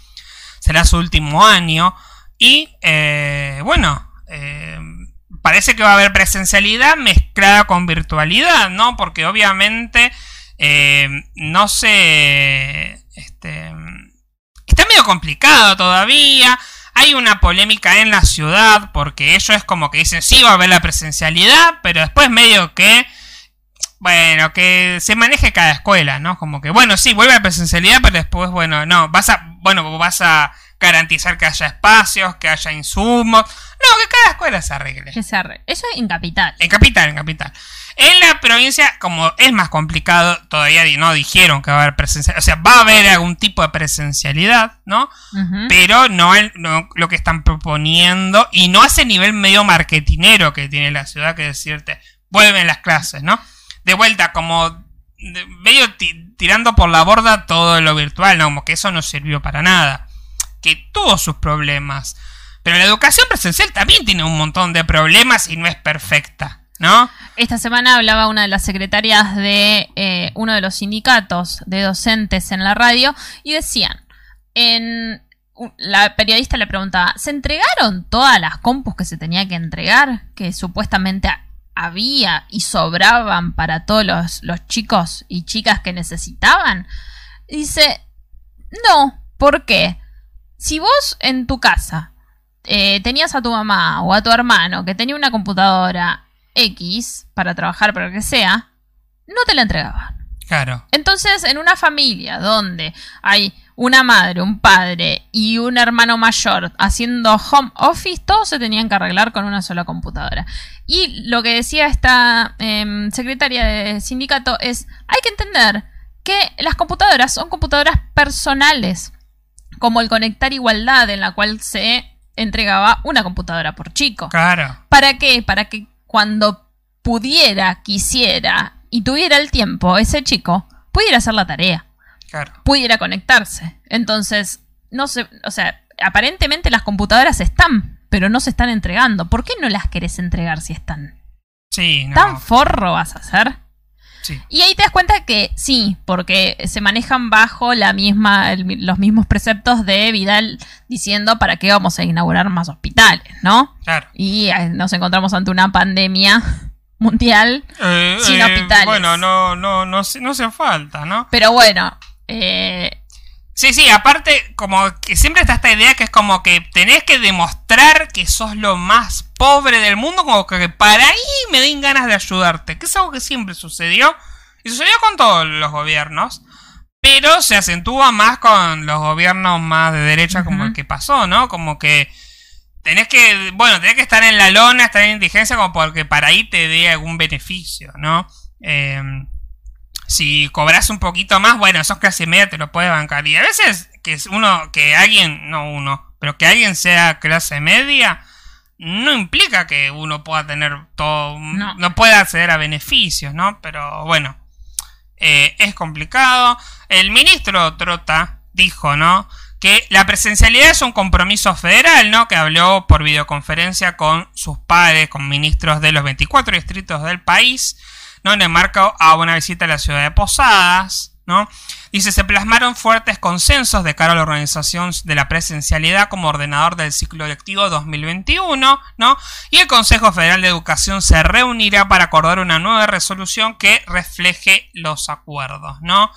será su último año. Y eh, bueno, eh, parece que va a haber presencialidad mezclada con virtualidad, ¿no? Porque obviamente eh, no sé... Este, está medio complicado todavía. Hay una polémica en la ciudad porque ellos como que dicen sí va a haber la presencialidad, pero después medio que bueno, que se maneje cada escuela, ¿no? Como que bueno, sí, vuelve la presencialidad, pero después bueno, no, vas a bueno, vas a garantizar que haya espacios, que haya insumos. No, que cada escuela se arregle. Que se arre- Eso es en capital. En capital, en capital. En la provincia, como es más complicado, todavía no dijeron que va a haber presencialidad. O sea, va a haber algún tipo de presencialidad, ¿no? Pero no, el- no lo que están proponiendo. Y no a ese nivel medio marketinero que tiene la ciudad, que decirte, vuelven las clases, ¿no? De vuelta, como medio ti- tirando por la borda todo lo virtual, ¿no? Como que eso no sirvió para nada. Que tuvo sus problemas. Pero la educación presencial también tiene un montón de problemas y no es perfecta, ¿no? Esta semana hablaba una de las secretarias de eh, uno de los sindicatos de docentes en la radio y decían, en la periodista le preguntaba, ¿se entregaron todas las compus que se tenía que entregar? Que supuestamente había y sobraban para todos los, los chicos y chicas que necesitaban. Dice, no, ¿por qué? Si vos en tu casa eh, tenías a tu mamá o a tu hermano que tenía una computadora X para trabajar, pero que sea, no te la entregaban. Claro. Entonces, en una familia donde hay una madre, un padre y un hermano mayor haciendo home office, todos se tenían que arreglar con una sola computadora. Y lo que decía esta em, secretaria de sindicato es, hay que entender que las computadoras son computadoras personales, como el Conectar Igualdad, en la cual se entregaba una computadora por chico. Claro. ¿Para qué? Para que cuando pudiera, quisiera y tuviera el tiempo, ese chico pudiera hacer la tarea, Claro. pudiera conectarse. Entonces, no sé, o sea, aparentemente las computadoras están, pero no se están entregando. ¿Por qué no las querés entregar si están? Sí, no. ¿Tan forro vas a hacer? Sí. Y ahí te das cuenta que sí, porque se manejan bajo la misma, el los mismos preceptos de Vidal diciendo para qué vamos a inaugurar más hospitales, ¿no? Claro. Y eh, nos encontramos ante una pandemia mundial. Eh, Sin eh, hospitales. Bueno, no, no, no, hace- no hace falta, ¿no? Pero bueno, eh, Sí, sí, aparte, como que siempre está esta idea que es como que tenés que demostrar que sos lo más pobre del mundo, como que para ahí me den ganas de ayudarte, que es algo que siempre sucedió, y sucedió con todos los gobiernos, pero se acentúa más con los gobiernos más de derecha como el que pasó, ¿no? Como que tenés que, bueno, tenés que estar en la lona, estar en indigencia, como porque para ahí te dé algún beneficio, ¿no? Eh, si cobras un poquito más, bueno, sos clase media, te lo puedes bancar. Y a veces que es uno, que alguien, no uno, pero que alguien sea clase media, no implica que uno pueda tener todo, No. no, pueda acceder a beneficios, ¿no? Pero bueno, eh, es complicado. El ministro Trota dijo, ¿no? Que la presencialidad es un compromiso federal, ¿no? Que habló por videoconferencia con sus padres, con ministros de los 24 distritos del país, ¿no? En el marco a una visita a la ciudad de Posadas, ¿no? Dice, se plasmaron fuertes consensos de cara a la organización de la presencialidad como ordenador del ciclo lectivo 2021, ¿no? Y el Consejo Federal de Educación se reunirá para acordar una nueva resolución que refleje los acuerdos, ¿no?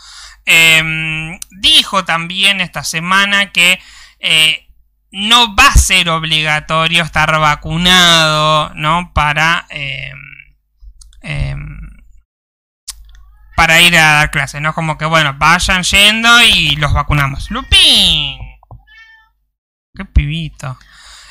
Em, dijo también esta semana que eh, no va a ser obligatorio estar vacunado, ¿no? Para... em, em, para ir a dar clases, ¿no? Como que, bueno, vayan yendo y los vacunamos. ¡Lupín! ¡Qué pibito!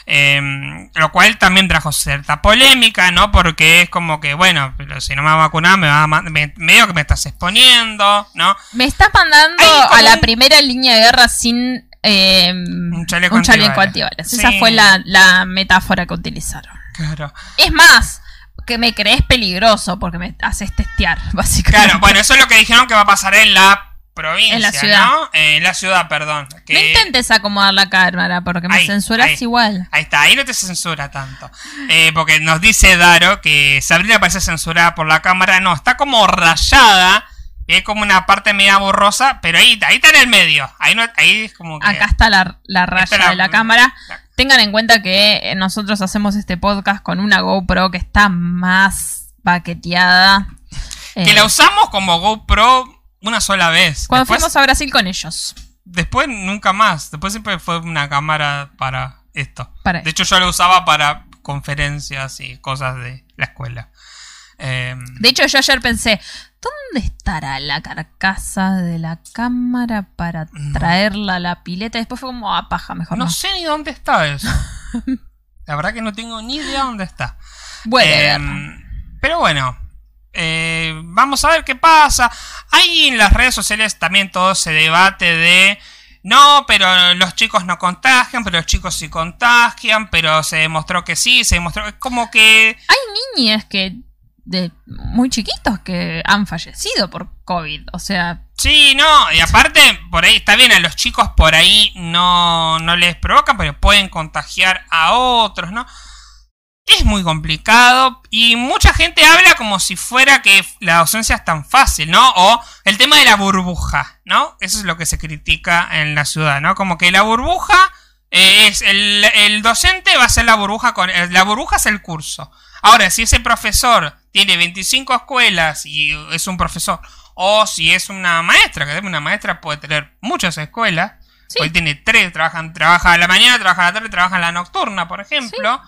Em, lo cual también trajo cierta polémica, ¿no? Porque es como que, bueno, pero si no me va a vacunar, me va a me, medio que me estás exponiendo, ¿no? me estás mandando a la un- primera línea de guerra sin eh, Un chaleco un chaleco antibalas. antibalas. Esa fue la, la metáfora que utilizaron. Claro. Es más, que me crees peligroso porque me haces testear, básicamente. Claro, bueno, eso es lo que dijeron que va a pasar en la provincia, En la ciudad. ¿no? Eh, en la ciudad, perdón. No intentes acomodar la cámara porque me Ahí, censuras ahí. igual. Ahí está, ahí no te censura tanto. Eh, porque nos dice Daro que Sabrina parece censurada por la cámara. No, está como rayada. Y hay como una parte media borrosa. Pero ahí, ahí está en el medio. Ahí, no, ahí es como que. Acá está la, la raya la- de la cámara. la- Tengan en cuenta que eh, nosotros hacemos este podcast con una GoPro que está más paqueteada. Que Eh, la usamos como GoPro una sola vez. cuando después, fuimos a Brasil con ellos. después nunca más. Después siempre fue una cámara para esto. Para De hecho, yo la usaba para conferencias y cosas de la escuela. Eh, De hecho, yo ayer pensé, ¿dónde estará la carcasa de la cámara para traerla a la pileta? Después fue como, a paja, mejor no. no sé ni dónde está eso. La verdad que no tengo ni idea dónde está. Bueno, Eh, pero bueno, eh, vamos a ver qué pasa. Ahí en las redes sociales también todo se debate de... No, pero los chicos no contagian, pero los chicos sí contagian, pero se demostró que sí, se demostró... Es como que... hay niñas que de muy chiquitos que han fallecido por COVID. O sea, Sí, no, y aparte, por ahí está bien, a los chicos por ahí no, no les provoca, pero pueden contagiar a otros, ¿no? Es muy complicado y mucha gente habla como si fuera que la docencia es tan fácil, ¿no? O el tema de la burbuja, ¿no? Eso es lo que se critica en la ciudad, ¿no? Como que la burbuja eh, es el, docente va a ser la burbuja con eh, la burbuja es el curso. Ahora, si ese profesor tiene 25 escuelas y es un profesor o si es una maestra, que una maestra puede tener muchas escuelas, Sí. hoy tiene tres, trabajan, trabaja a la mañana, trabaja a la tarde, trabaja en la nocturna, por ejemplo.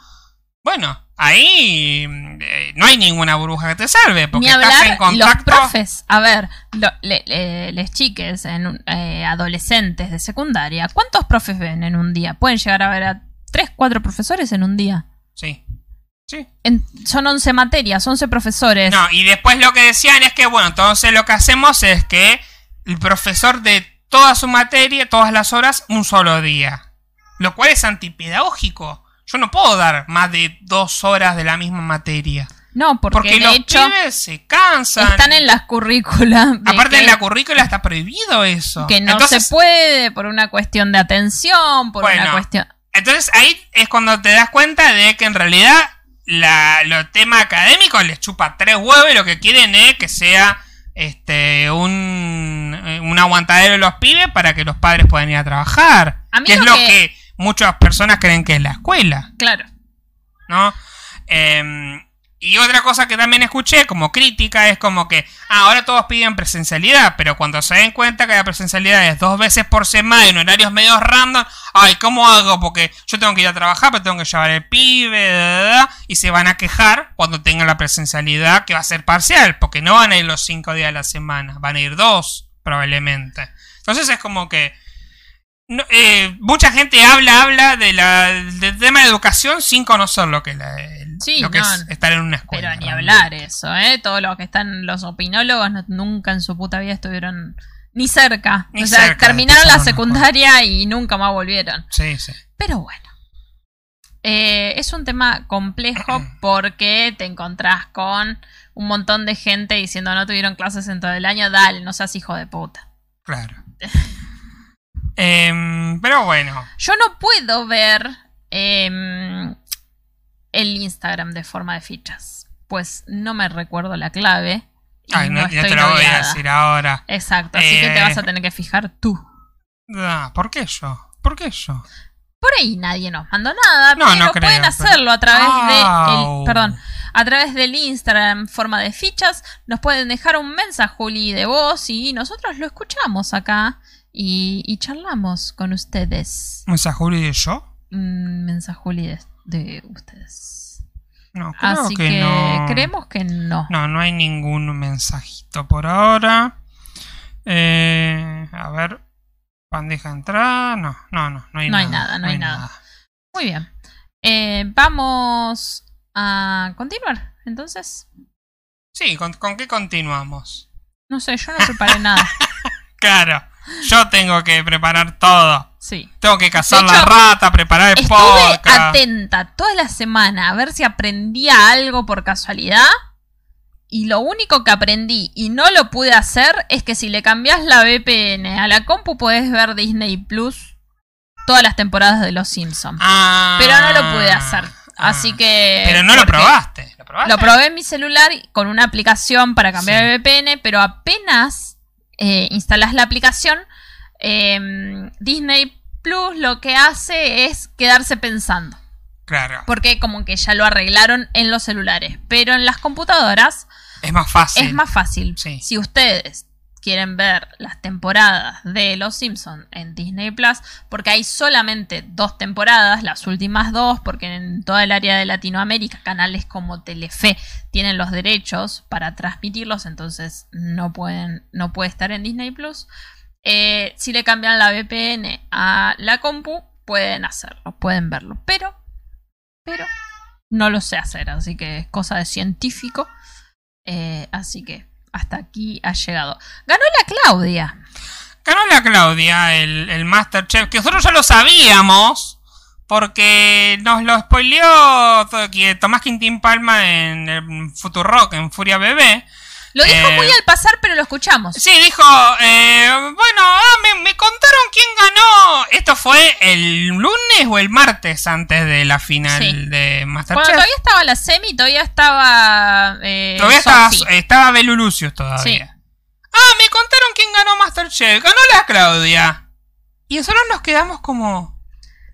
Bueno, ahí eh, no hay ninguna burbuja que te salve, porque ni estás en hablar los contacto. profes. A ver, lo- le- le- les chiques, en eh, adolescentes de secundaria, ¿cuántos profes ven en un día? Pueden llegar a ver a 3, 4 profesores en un día. Sí. Sí. En- son 11 materias, 11 profesores. No, y después lo que decían es que, bueno, entonces lo que hacemos es que el profesor de toda su materia, todas las horas, un solo día. Lo cual es antipedagógico. Yo no puedo dar más de dos horas de la misma materia. No, porque, Porque, de los hecho pibes se cansan. están en las currículas. Aparte en la currícula está prohibido eso. que no entonces, se puede por una cuestión de atención, por una Bueno. cuestión. entonces ahí es cuando te das cuenta de que en realidad la, lo tema académico les chupa tres huevos y lo que quieren es que sea este un, eh, un aguantadero de los pibes para que los padres puedan ir a trabajar. A que es lo que- que muchas personas creen que es la escuela. Claro. ¿no? Em, y otra cosa que también escuché como crítica es como que ah, ahora todos piden presencialidad, pero cuando se den cuenta que la presencialidad es dos veces por semana en horarios medio random, ay, ¿cómo hago? Porque yo tengo que ir a trabajar, pero tengo que llevar el pibe, da, da, da", y se van a quejar cuando tengan la presencialidad que va a ser parcial, porque no van a ir los cinco días a la semana, van a ir dos, probablemente. Entonces es como que no, eh, mucha gente habla, habla de la, del tema de educación sin conocer lo que, la- el- Sí, lo que no, es estar en una escuela. Pero ni realmente. hablar eso, ¿eh? Todos los que están, los opinólogos, no- nunca en su puta vida estuvieron ni cerca. Ni o sea, cerca terminaron la secundaria y nunca más volvieron. Sí, sí. Pero bueno. Eh, es un tema complejo porque te encontrás con un montón de gente diciendo no tuvieron clases en todo el año, dale, no seas hijo de puta. Claro. Em, pero bueno. Yo no puedo ver em, el Instagram de forma de fichas, pues no me recuerdo la clave. y Ay, no, no ya estoy te lo voy a decir ahora. Exacto, así que te Eh. vas a tener que fijar tú. Ah, ¿Por qué yo? ¿Por qué yo? Por ahí nadie nos mandó nada, No, pero no creo, pueden pero- hacerlo a través de perdón, a través del Instagram forma de fichas, nos pueden dejar un mensajuli de voz y nosotros lo escuchamos acá y, y charlamos con ustedes. ¿Un Sajuri de yo? Un mensajuli de, de ustedes. No, creo Así que, que, no. creemos que no. No, no hay ningún mensajito por ahora. Eh, a ver. Bandeja de entrada. No, no, no. No hay No hay nada. nada, no hay nada. Muy bien. Eh, vamos a continuar. Entonces, Sí, ¿con, con qué continuamos? no sé, yo no preparé nada. Claro. Yo tengo que preparar todo. Sí. Tengo que cazar la rata, preparar el Estuve podcast. atenta toda la semana a ver si aprendía algo por casualidad. Y lo único que aprendí y no lo pude hacer es que si le cambias la VPN a la compu puedes ver Disney Plus todas las temporadas de Los Simpsons. Ah, Pero no lo pude hacer. ah. Así que. Pero no lo probaste. ¿Lo probaste? Lo probé en mi celular con una aplicación para cambiar Sí. el VPN, pero apenas eh, instalas la aplicación, eh, Disney Plus lo que hace es quedarse pensando. Claro. Porque como que ya lo arreglaron en los celulares. Pero en las computadoras Es más fácil. es más fácil. Sí. Si ustedes quieren ver las temporadas de Los Simpsons en Disney Plus, porque hay solamente dos temporadas, las últimas dos, porque en toda el área de Latinoamérica canales como Telefe tienen los derechos para transmitirlos, entonces no pueden, no puede estar en Disney Plus. Eh, si le cambian la VPN a la compu, pueden hacerlo, pueden verlo, pero, pero no lo sé hacer, así que es cosa de científico. Eh, así que hasta aquí ha llegado. Ganó la Claudia. Ganó la Claudia el, el Masterchef, que nosotros ya lo sabíamos, porque nos lo spoileó Tomás Quintín Palma en, el Futurock, en Furia Bebé. Lo dijo Eh, muy al pasar, pero lo escuchamos. Sí, dijo, eh, bueno, ah, me, me contaron quién ganó. ¿Esto fue el lunes o el martes antes de la final Sí. de Cuando Masterchef? todavía estaba la semi, todavía estaba. Eh, Todavía estaba, estaba Belu Lucius todavía. Sí. Ah, me contaron quién ganó Masterchef. Ganó la Claudia. Y nosotros nos quedamos como...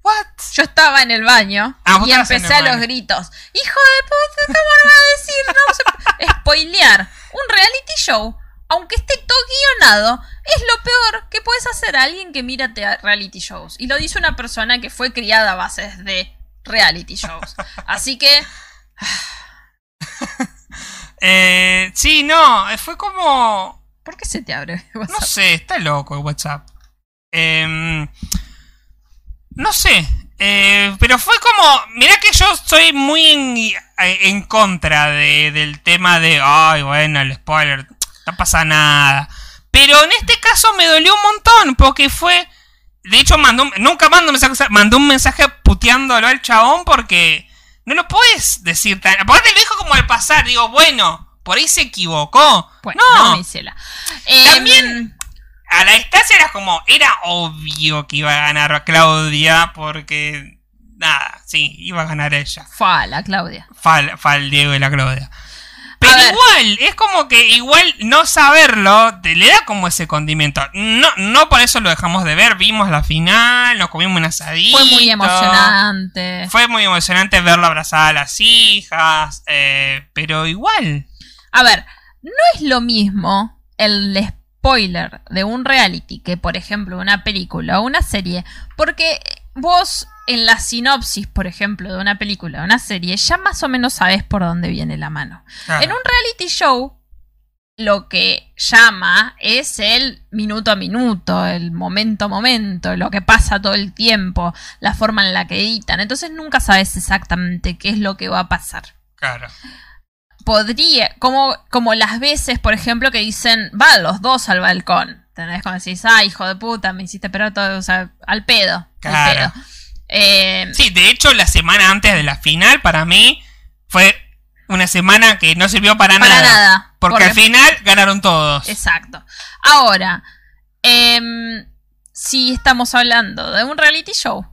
¿What? Yo estaba en el baño Ah, y empecé a los gritos. ¡Hijo de puta! ¿Cómo no va a decir? No. Spoilear un reality show, aunque esté todo guionado, es lo peor que puedes hacer a alguien que mira reality shows. Y lo dice una persona que fue criada a bases de reality shows. Así que Eh, sí, no, eh, fue como... ¿Por qué se te abre No WhatsApp? sé, está loco el WhatsApp. Em, no sé, eh, pero fue como... Mirá que yo soy muy en, en contra de- del tema de... Ay, bueno, el spoiler, no pasa nada. Pero en este caso me dolió un montón porque fue... De hecho, mandó, un- nunca mando un mensaje, mandó un mensaje puteándolo al chabón porque no lo puedes decir tan... Aparte lo dijo como al pasar, digo, bueno, por ahí se equivocó. Bueno, no, no. Em, También- a la distancia era como, era obvio que iba a ganar Claudia porque, nada, sí, iba a ganar ella. Fue la Claudia. Fal, fal Diego y la Claudia. Pero igual, es como que igual no saberlo te le da como ese condimento. No, no por eso lo dejamos de ver, vimos la final, nos comimos un asadito. Fue muy emocionante. Fue muy emocionante verlo abrazada a las hijas, eh, pero igual. A ver, no es lo mismo el spoiler de un reality que, por ejemplo, una película o una serie, porque vos en la sinopsis, por ejemplo, de una película o una serie, ya más o menos sabes por dónde viene la mano. Claro. En un reality show, lo que llama es el minuto a minuto, el momento a momento, lo que pasa todo el tiempo, la forma en la que editan. Entonces nunca sabes exactamente qué es lo que va a pasar Claro. Podría, como, como las veces, por ejemplo, que dicen, va los dos al balcón. ¿Entendés? Cuando decís, ah, hijo de puta, me hiciste esperar todo, o sea, al pedo. Claro. Al pedo. Eh, Sí, de hecho, la semana antes de la final, para mí, fue una semana que no sirvió para, para nada. Porque, al final ganaron todos. Exacto. Ahora, em, si estamos hablando de un reality show,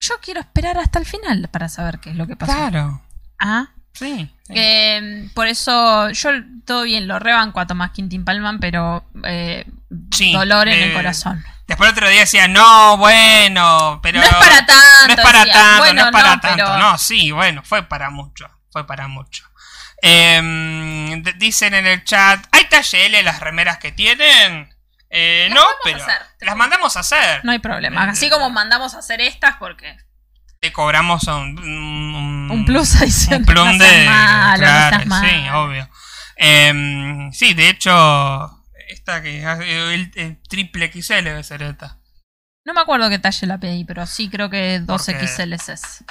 yo quiero esperar hasta el final para saber qué es lo que pasó. Claro. Ah, Sí. sí. em, por eso yo todo bien lo rebanco a Tomás Quintín Palman, pero eh, Sí, dolor en eh, el corazón. Después otro día decía, no, bueno, pero... no es para tanto. No es para decía. tanto, Bueno, no es para no, tanto. pero- No, sí, bueno, fue para mucho. Fue para mucho. Em, dicen en el chat, ¿hay talle L las remeras que tienen? Eh, no, pero hacer. las mandamos a hacer. No hay problema. Así como mandamos a hacer estas, porque Te cobramos un, un, un plus adicional. un plum no de... no claro, sí, obvio. Em, sí, de hecho, esta que el, el triple XL debe ser esta. No me acuerdo qué talle la pedí, pero sí creo que Porque- 2XL es.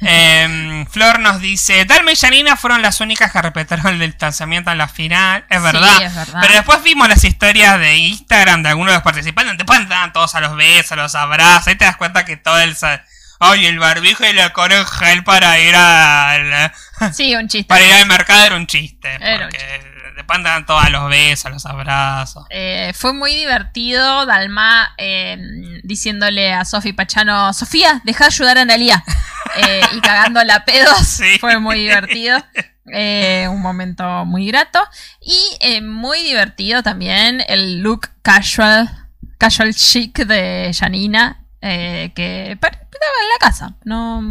Em, Flor nos dice, Dalma y Janina fueron las únicas que respetaron el distanciamiento en la final. Es Sí, verdad. es verdad. Pero después vimos las historias de Instagram de algunos de los participantes. Después andaban todos a los besos, a los abrazos. Ahí te das cuenta que todo el... Ay, el barbijo y la cora en gel para ir al... Sí, un chiste. Para ir al mercado era un chiste. Era un porque después andaban todos a los besos, a los abrazos. Eh, fue muy divertido Dalma eh, diciéndole a Sofi Pachano, Sofía, deja de ayudar a Analia. Eh, y cagándola a pedos. Sí. Fue muy divertido. Eh, un momento muy grato. Y eh, muy divertido también el look casual, casual chic de Janina. que estaba en la casa. No,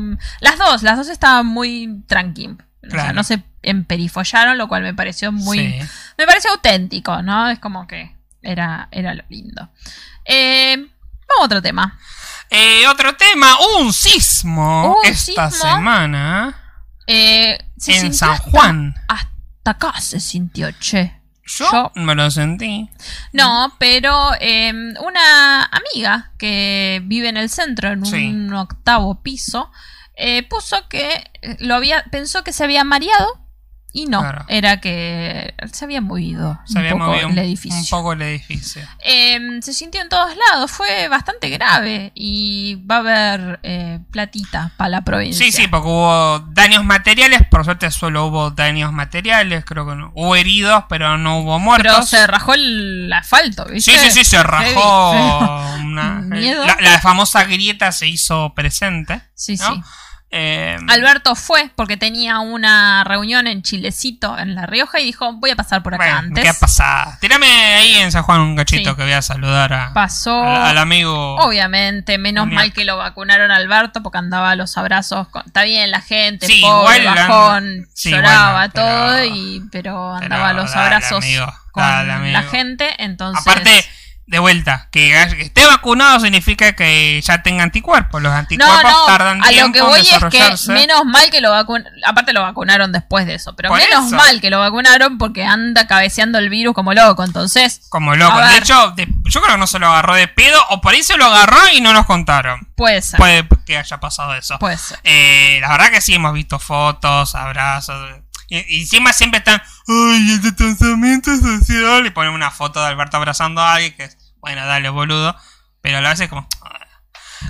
las dos, las dos estaban muy tranqui. O sea, no se emperifollaron, lo cual me pareció muy, Sí. me pareció auténtico, ¿no? Es como que era, era lo lindo. Vamos a otro tema. Eh, otro tema, un sismo Un esta sismo. semana Eh, se en San Juan. Hasta acá se sintió, che. Yo, Yo- me lo sentí. No, pero eh, una amiga que vive en el centro, en un Sí. octavo piso, eh, puso que lo había, pensó que se había mareado y no, Claro. era que se había movido Se un había poco movido el edificio. un poco el edificio. Eh, se sintió en todos lados, fue bastante grave y va a haber eh, platita para la provincia. Sí, sí, porque hubo daños materiales. Por suerte solo hubo daños materiales. Creo que no. Hubo heridos, pero no hubo muertos. Pero se rajó el asfalto, ¿viste? Sí, sí, sí, se rajó. Una- Miedo. la, la famosa grieta se hizo presente. Sí, ¿no? sí. Eh, Alberto fue porque tenía una reunión en Chilecito, en La Rioja, y dijo, voy a pasar por acá bueno, antes. ¿qué pasa? Tírame ahí en San Juan un cachito Sí. que voy a saludar a, Pasó, al, al amigo. obviamente, menos mal que lo vacunaron a Alberto porque andaba a los abrazos. con- está bien, la gente, Sí, pobre, igual bajón, sí, lloraba bueno, pero- todo, y, pero andaba a los dale, abrazos amigo, con dale, la gente, entonces... Aparte, de vuelta, que esté vacunado significa que ya tenga anticuerpos. Los No, anticuerpos no, tardan a tiempo lo que voy es que menos mal que lo vacunaron, aparte lo vacunaron después de eso, pero Por menos eso. mal que lo vacunaron porque anda cabeceando el virus como loco, entonces Como loco. A De hecho, de- yo creo que no se lo agarró de pedo, o por ahí se lo agarró y no nos contaron. puede ser, Puede que haya pasado eso. puede ser. Eh, la verdad que sí, hemos visto fotos, abrazos. Y, y encima siempre están, ¡ay, el distanciamiento social! Y ponen una foto de Alberto abrazando a alguien que es, bueno, dale, boludo. Pero a la vez es como. "Ah".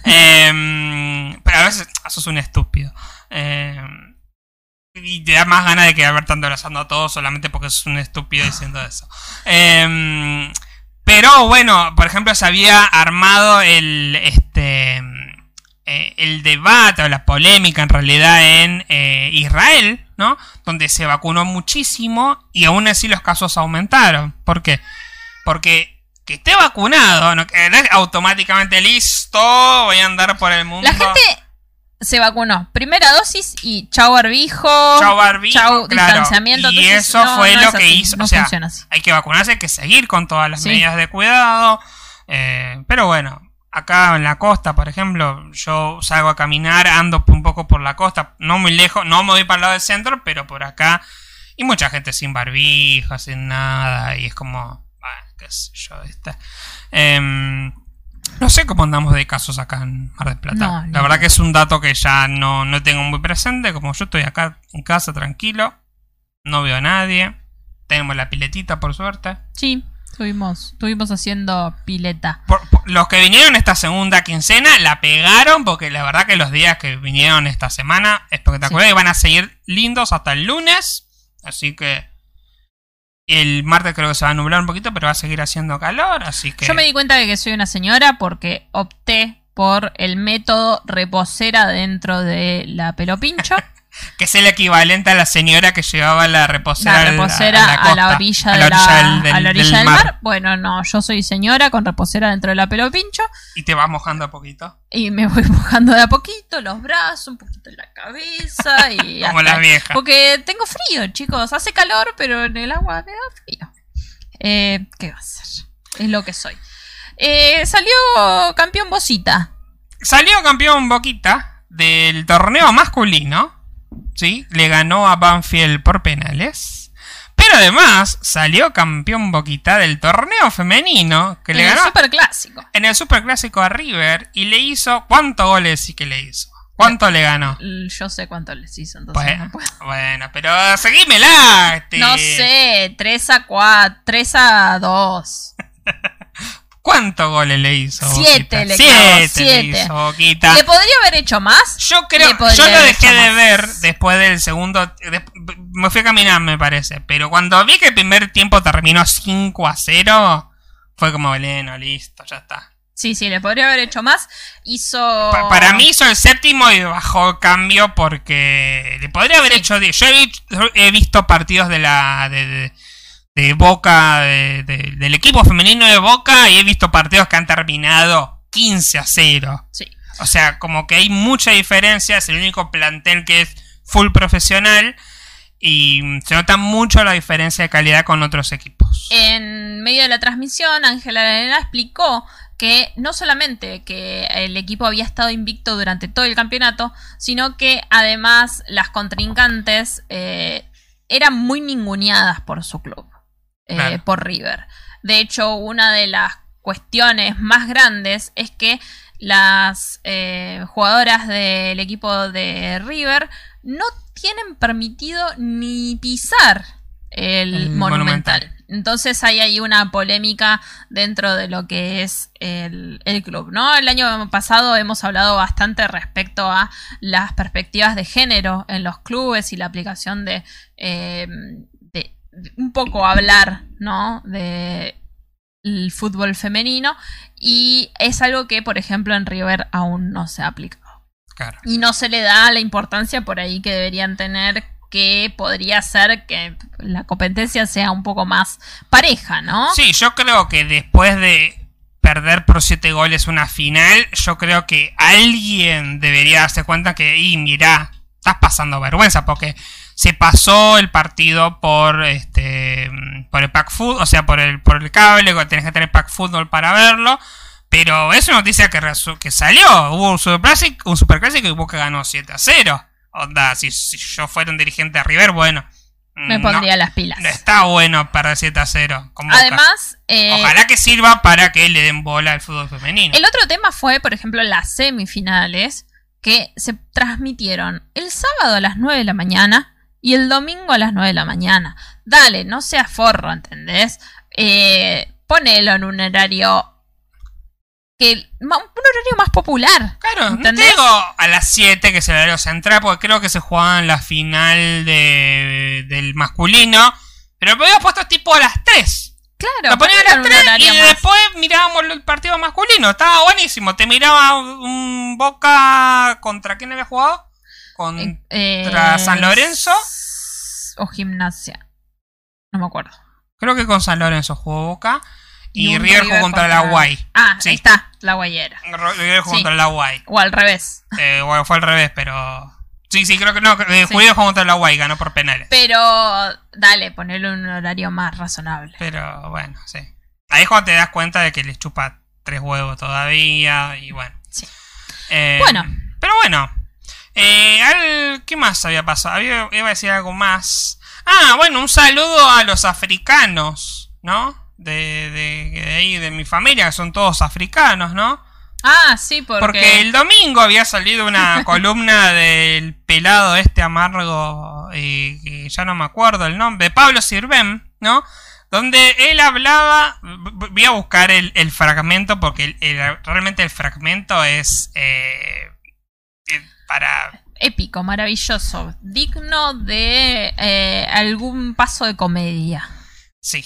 Em, pero a veces ah, sos un estúpido. Em, y te da más ganas de que ande abrazando a todos solamente porque sos un estúpido diciendo eso. Em, pero bueno, por ejemplo, se había armado el. Este. eh, el debate o la polémica en realidad en eh, Israel, ¿no? Donde se vacunó muchísimo y aún así los casos aumentaron. ¿Por qué? Porque que esté vacunado, no, que no es automáticamente listo, voy a andar por el mundo. La gente se vacunó. Primera dosis y chau barbijo. Chau barbijo, chau claro. distanciamiento. Y entonces, eso no, fue lo es que así, hizo. O sea, hay que vacunarse, hay que seguir con todas las Sí. medidas de cuidado. eh, pero bueno, acá en la costa, por ejemplo, yo salgo a caminar, ando un poco por la costa, no muy lejos, no me voy para el lado del centro, pero por acá. Y mucha gente sin barbijo, sin nada. Y es como. Qué sé yo, esta. Em, no sé cómo andamos de casos acá en Mar del Plata. No, la verdad que es un dato que ya no, no tengo muy presente. Como yo estoy acá en casa tranquilo, no veo a nadie. Tenemos la piletita, por suerte. Sí, estuvimos, estuvimos haciendo pileta. Por- por- los que vinieron esta segunda quincena la pegaron porque la verdad que los días que vinieron esta semana espectaculares y van a seguir lindos hasta el lunes. Así que el martes creo que se va a nublar un poquito, pero va a seguir haciendo calor. Así que Yo me di cuenta de que soy una señora porque opté por el método reposera dentro de la pelo pincho. que es el equivalente a la señora que llevaba la reposera, la reposera a la, costa, orilla, a de la la, orilla del, del- a la orilla del del mar. mar. Bueno, no, yo soy señora con reposera dentro de la pelo pincho y te vas mojando a poquito. y me voy mojando de a poquito los brazos, un poquito en la cabeza y Como hasta- la vieja. Porque tengo frío, chicos. Hace calor, pero en el agua me da frío. Eh, ¿Qué va a ser? Es lo que soy. Eh, salió campeón Bosita. Salió campeón Boquita del torneo masculino. ¿Sí? Le ganó a Banfield por penales. Pero además salió campeón Boquita del torneo femenino. Que le en el ganó super clásico. en el superclásico a River. Y le hizo. ¿Cuántos goles sí que le hizo? ¿Cuánto le ganó? Yo sé cuánto les hizo, entonces Bueno, no puedo. bueno, pero seguímela. Este. No sé, 3 a 4, 3 a 2. ¿Cuántos goles le hizo? Siete Boquita? le Siete clavó, le siete. hizo Boquita. ¿Le podría haber hecho más? Yo creo, yo lo dejé de más. ver después del segundo. de- me fui a caminar, me parece. Pero cuando vi que el primer tiempo terminó 5 a 0, fue como, bueno, listo, ya está. Sí, sí, le podría haber hecho más. Hizo. Pa- para mí hizo el séptimo y bajó cambio porque le podría haber Sí. hecho 10. Yo he visto partidos de la. de, de- de Boca, de- de- del equipo femenino de Boca, y he visto partidos que han terminado 15 a 0. Sí. O sea, como que hay mucha diferencia, es el único plantel que es full profesional y se nota mucho la diferencia de calidad con otros equipos. En medio de la transmisión, Ángela Arena explicó que no solamente que el equipo había estado invicto durante todo el campeonato, sino que además las contrincantes eh, eran muy ninguneadas por su club, eh, Claro. por River. De hecho, una de las cuestiones más grandes es que las eh, jugadoras del equipo de River no tienen permitido ni pisar el, El monumental. Monumental. Entonces hay ahí una polémica dentro de lo que es el, el club, ¿no? El año pasado hemos hablado bastante respecto a las perspectivas de género en los clubes y la aplicación de, eh, un poco hablar, ¿no? De el fútbol femenino y es algo que, por ejemplo, en River aún no se ha aplicado. Claro. Y no se le da la importancia por ahí que deberían tener, que podría ser que la competencia sea un poco más pareja, ¿no? Sí, yo creo que después de perder por 7 goles una final, yo creo que alguien debería darse cuenta que, y mira, estás pasando vergüenza porque se pasó el partido por este por el pack food, o sea, por el por el cable, tenés que tener pack fútbol para verlo. Pero es una noticia que, que salió. Hubo un superclásico, un superclásico y Boca ganó 7 a 0. Onda, si, si yo fuera un dirigente de River, bueno. Me pondría no, las pilas. no está bueno para 7 a 0. con Boca. Además, eh, Ojalá que sirva para que le den bola al fútbol femenino. el otro tema fue, por ejemplo, las semifinales que se transmitieron el sábado a las 9 de la mañana y el domingo a las 9 de la mañana. Dale, no seas forro, ¿entendés? Eh, ponelo en un horario que un horario más popular. Claro, no te ¿Entendés? digo a las 7 que es el horario central, porque creo que se jugaba en la final de, del masculino. Pero me había puesto tipo a las 3. Claro, Lo ponía a las un 3 horario y más- después mirábamos el partido masculino. Estaba buenísimo. Te miraba un Boca contra quién había jugado. Contra Eh, San Lorenzo. o Gimnasia. No me acuerdo. Creo que con San Lorenzo jugó Boca y, River jugó contra, la Guay. Ah, Sí. ahí está, la Guayera. River jugó Sí. contra la Guay. O al revés. Eh, bueno, fue al revés, pero. Sí, sí, creo que no. eh, Sí. Jugó contra la Guay, ganó por penales. Pero dale, ponerle un horario más razonable. Pero bueno, sí. Ahí es cuando te das cuenta de que les chupa tres huevos todavía y bueno. Sí. Eh, Bueno. Pero bueno. Eh, al- ¿Qué más había pasado? Había- iba a decir algo más. Ah, bueno, un saludo a los africanos, ¿no? De, de, de ahí, de mi familia, que son todos africanos, ¿no? Ah, sí, porque, Porque el domingo había salido una columna del pelado este amargo, y, que ya no me acuerdo el nombre, de Pablo Sirven, ¿no? Donde él hablaba, voy a buscar el, el fragmento porque el- el- realmente el fragmento es eh, eh, para... épico, maravilloso, digno de eh, algún paso de comedia. Sí,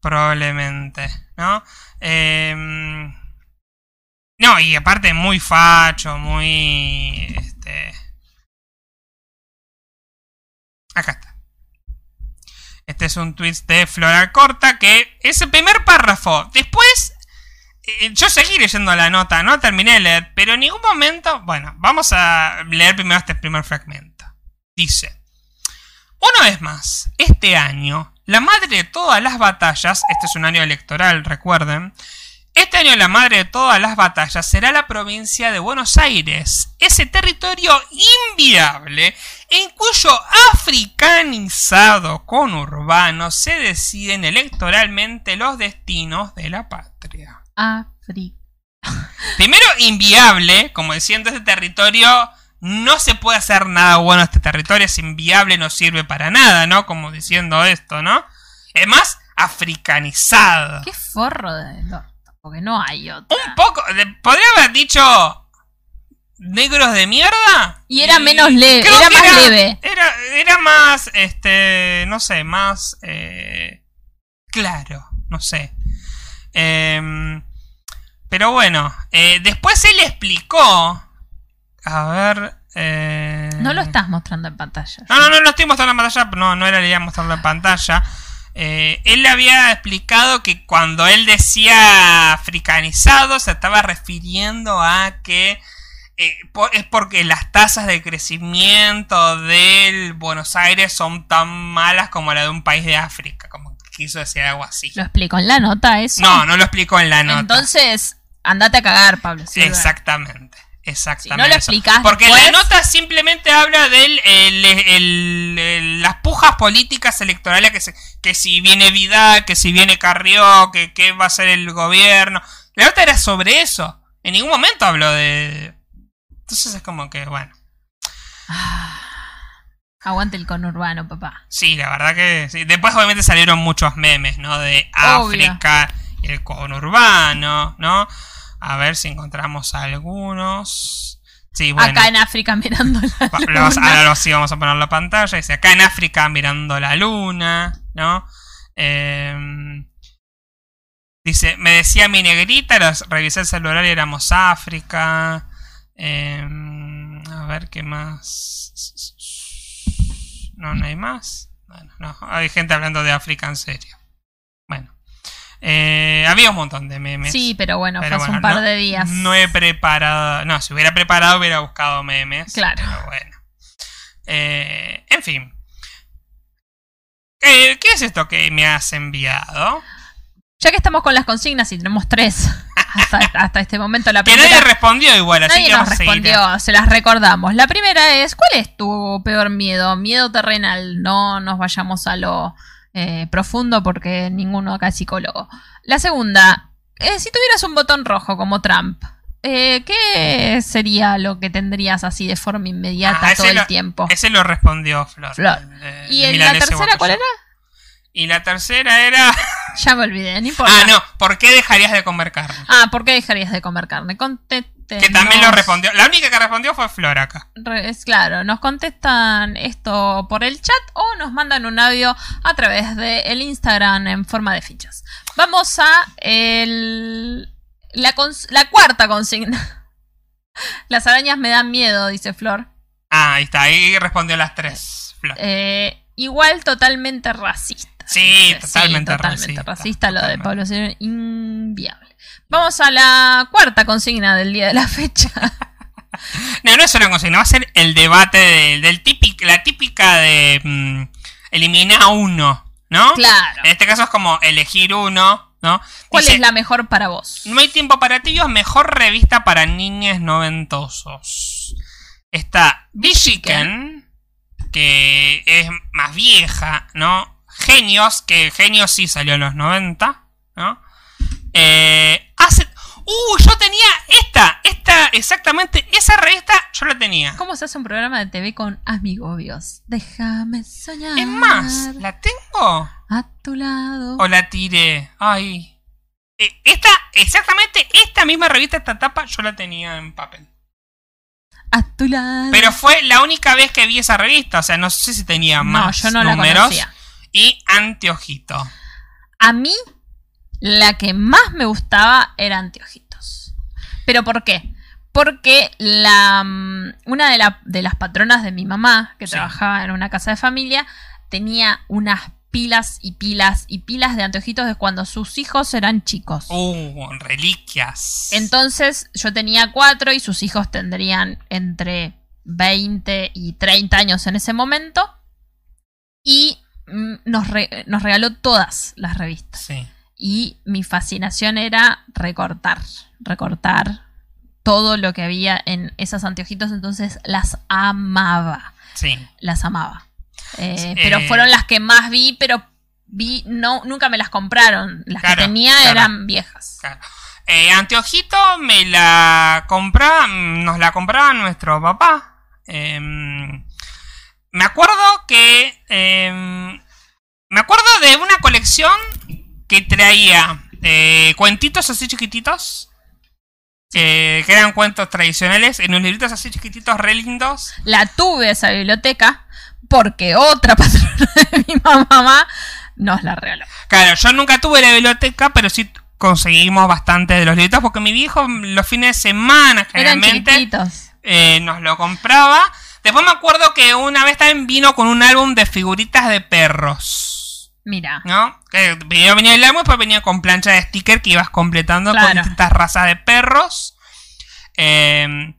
probablemente, ¿no? Em, no, y aparte muy facho, muy... Este... Acá está. Este es un tweet de Floral Corta que es el primer párrafo. Después, yo seguí leyendo la nota, no terminé de leer, pero en ningún momento... Bueno, vamos a leer primero este primer fragmento. Dice... Una vez más, este año, la madre de todas las batallas, este es un año electoral, recuerden, este año la madre de todas las batallas será la provincia de Buenos Aires, ese territorio inviable en cuyo africanizado conurbano se deciden electoralmente los destinos de la patria. África. Primero, inviable, como diciendo, este territorio no se puede hacer nada bueno. Este territorio es inviable, no sirve para nada, ¿no? Como diciendo esto, ¿no? Es más, africanizado. Qué forro de porque no hay otra. Un poco, podría haber dicho negros de mierda. Y era menos leve, era más leve. Era, era más, este, no sé, más eh, claro, no sé. Em, pero bueno, eh, después él explicó. A ver. eh, No lo estás mostrando en pantalla. no, no, no lo estoy mostrando en pantalla. No, no era la idea mostrarlo en pantalla. Eh, él le había explicado que cuando él decía africanizado se estaba refiriendo a que eh, es porque las tasas de crecimiento del Buenos Aires son tan malas como la de un país de África. Como quiso decir algo así. ¿Lo explico en la nota eso? No, no lo explicó en la nota. Entonces, andate a cagar, Pablo. Exactamente. Exactamente. Si no lo explicás Porque después- la nota simplemente habla de las pujas políticas electorales que, se- que si viene Vidal, que si viene Carrió, que qué va a ser el gobierno. La nota era sobre eso. En ningún momento habló de... Entonces es como que, bueno. Aguante el conurbano, papá. Sí, la verdad que sí. Después obviamente salieron muchos memes, ¿no? De Obvio. África el conurbano, ¿no? A ver si encontramos algunos. Sí, bueno. Acá en África mirando la luna. lo vas- ahora sí vamos a poner la pantalla. Dice acá en África mirando la luna, ¿no? Em, dice, me decía mi negrita, los, revisé el celular y éramos África. Em, a ver qué más. No, no hay más. Bueno, no, hay gente hablando de África en serio. Bueno. Eh, había un montón de memes. Sí, pero bueno, Pero fue hace bueno, un par no- de días. No he preparado. No, si hubiera preparado hubiera buscado memes. Claro. Pero bueno. Eh, en fin. Eh, ¿Qué es esto que me has enviado? Ya que estamos con las consignas y tenemos tres hasta, hasta este momento, la Que primera. nadie respondió igual, así Nadie que nos a respondió, se las recordamos. La primera es, ¿cuál es tu peor miedo? Miedo terrenal, no nos vayamos a lo eh, profundo porque ninguno acá es psicólogo. La segunda, eh, si tuvieras un botón rojo como Trump, eh, ¿qué sería lo que tendrías así de forma inmediata Ah, todo el lo- tiempo? Ese lo respondió Flor. Flor. Eh, ¿Y en la tercera cuál era? Y la tercera era. Ya me olvidé, no importa. ah, no. ¿Por qué dejarías de comer carne? Ah, ¿por qué dejarías de comer carne? Conteste. Que también lo respondió. La única que respondió fue Flor acá. Es claro, nos contestan esto por el chat o nos mandan un audio a través del Instagram en forma de fichas. Vamos a el, la, cons- la cuarta consigna. Las arañas me dan miedo, dice Flor. Ah, ahí está. Ahí respondió las tres. Flor. Eh, Igual totalmente racista. Sí, totalmente racista, racista. lo de totalmente. población inviable. Vamos a la cuarta consigna del día de la fecha. No, no es una consigna, va a ser el debate de- del típico, la típica de mm, eliminar a uno, ¿no? Claro. En este caso es como elegir uno, ¿no? ¿Cuál Dice, es la mejor para vos? No hay tiempo para tibios, mejor revista para niños noventosos. Está Bichiken, que es más vieja, ¿no? Genios, que Genios sí salió en los 90, ¿no? Eh, hace... ¡Uh! Yo tenía esta, esta, exactamente, esa revista yo la tenía. ¿Cómo se hace un programa de TV con amigobios? Déjame soñar. Es más, ¿la tengo? A tu lado. ¿O la tiré? Ay. Eh, Esta, exactamente, esta misma revista, esta tapa, yo la tenía en papel. A tu lado. Pero fue la única vez que vi esa revista. O sea, no sé si tenía no, más yo no la números. conocía. Y Anteojito. A mí, la que más me gustaba era Anteojitos. ¿Pero por qué? Porque la, mm, una de, la- de las patronas de mi mamá, que Sí. trabajaba en una casa de familia, tenía unas pilas y pilas y pilas de anteojitos de cuando sus hijos eran chicos. Uh, reliquias. Entonces yo tenía cuatro y sus hijos tendrían entre 20 y 30 años en ese momento. Y nos, re- nos regaló todas las revistas. Sí. Y mi fascinación era recortar, recortar todo lo que había en esas anteojitos. Entonces las amaba, Sí. las amaba. Eh, pero eh. fueron las que más vi, pero vi, no, nunca me las compraron. Las Claro, que tenía claro. eran viejas. claro. Eh, Anteojito me la compraba, nos la compraba nuestro papá. Em, me acuerdo que. em, me acuerdo de una colección que traía eh, cuentitos así chiquititos. eh, que eran cuentos tradicionales en unos libritos así chiquititos, re lindos. La tuve esa biblioteca porque otra patrona de mi mamá nos la regaló. Claro, yo nunca tuve la biblioteca, pero sí conseguimos bastante de los libritos porque mi viejo los fines de semana generalmente eh, nos lo compraba. Después me acuerdo que una vez también vino con un álbum de figuritas de perros. Mira. ¿No? Que venía, venía el álbum, después venía con plancha de sticker que ibas completando con distintas razas de perros. Eh,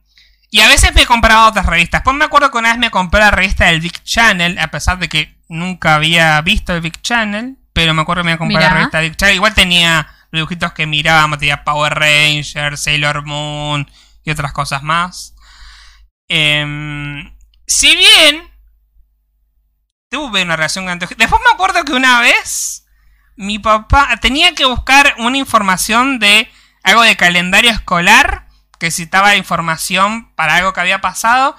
y a veces me compraba otras revistas. Después me acuerdo que una vez me compré la revista del Big Channel, a pesar de que nunca había visto el Big Channel. Pero me acuerdo que me había comprado la revista Big Channel. Igual tenía los dibujitos que mirábamos, tenía Power Rangers, Sailor Moon y otras cosas más. Em, si bien tuve una relación con anteojitos. Después me acuerdo que una vez mi papá tenía que buscar una información de algo de calendario escolar que citaba información para algo que había pasado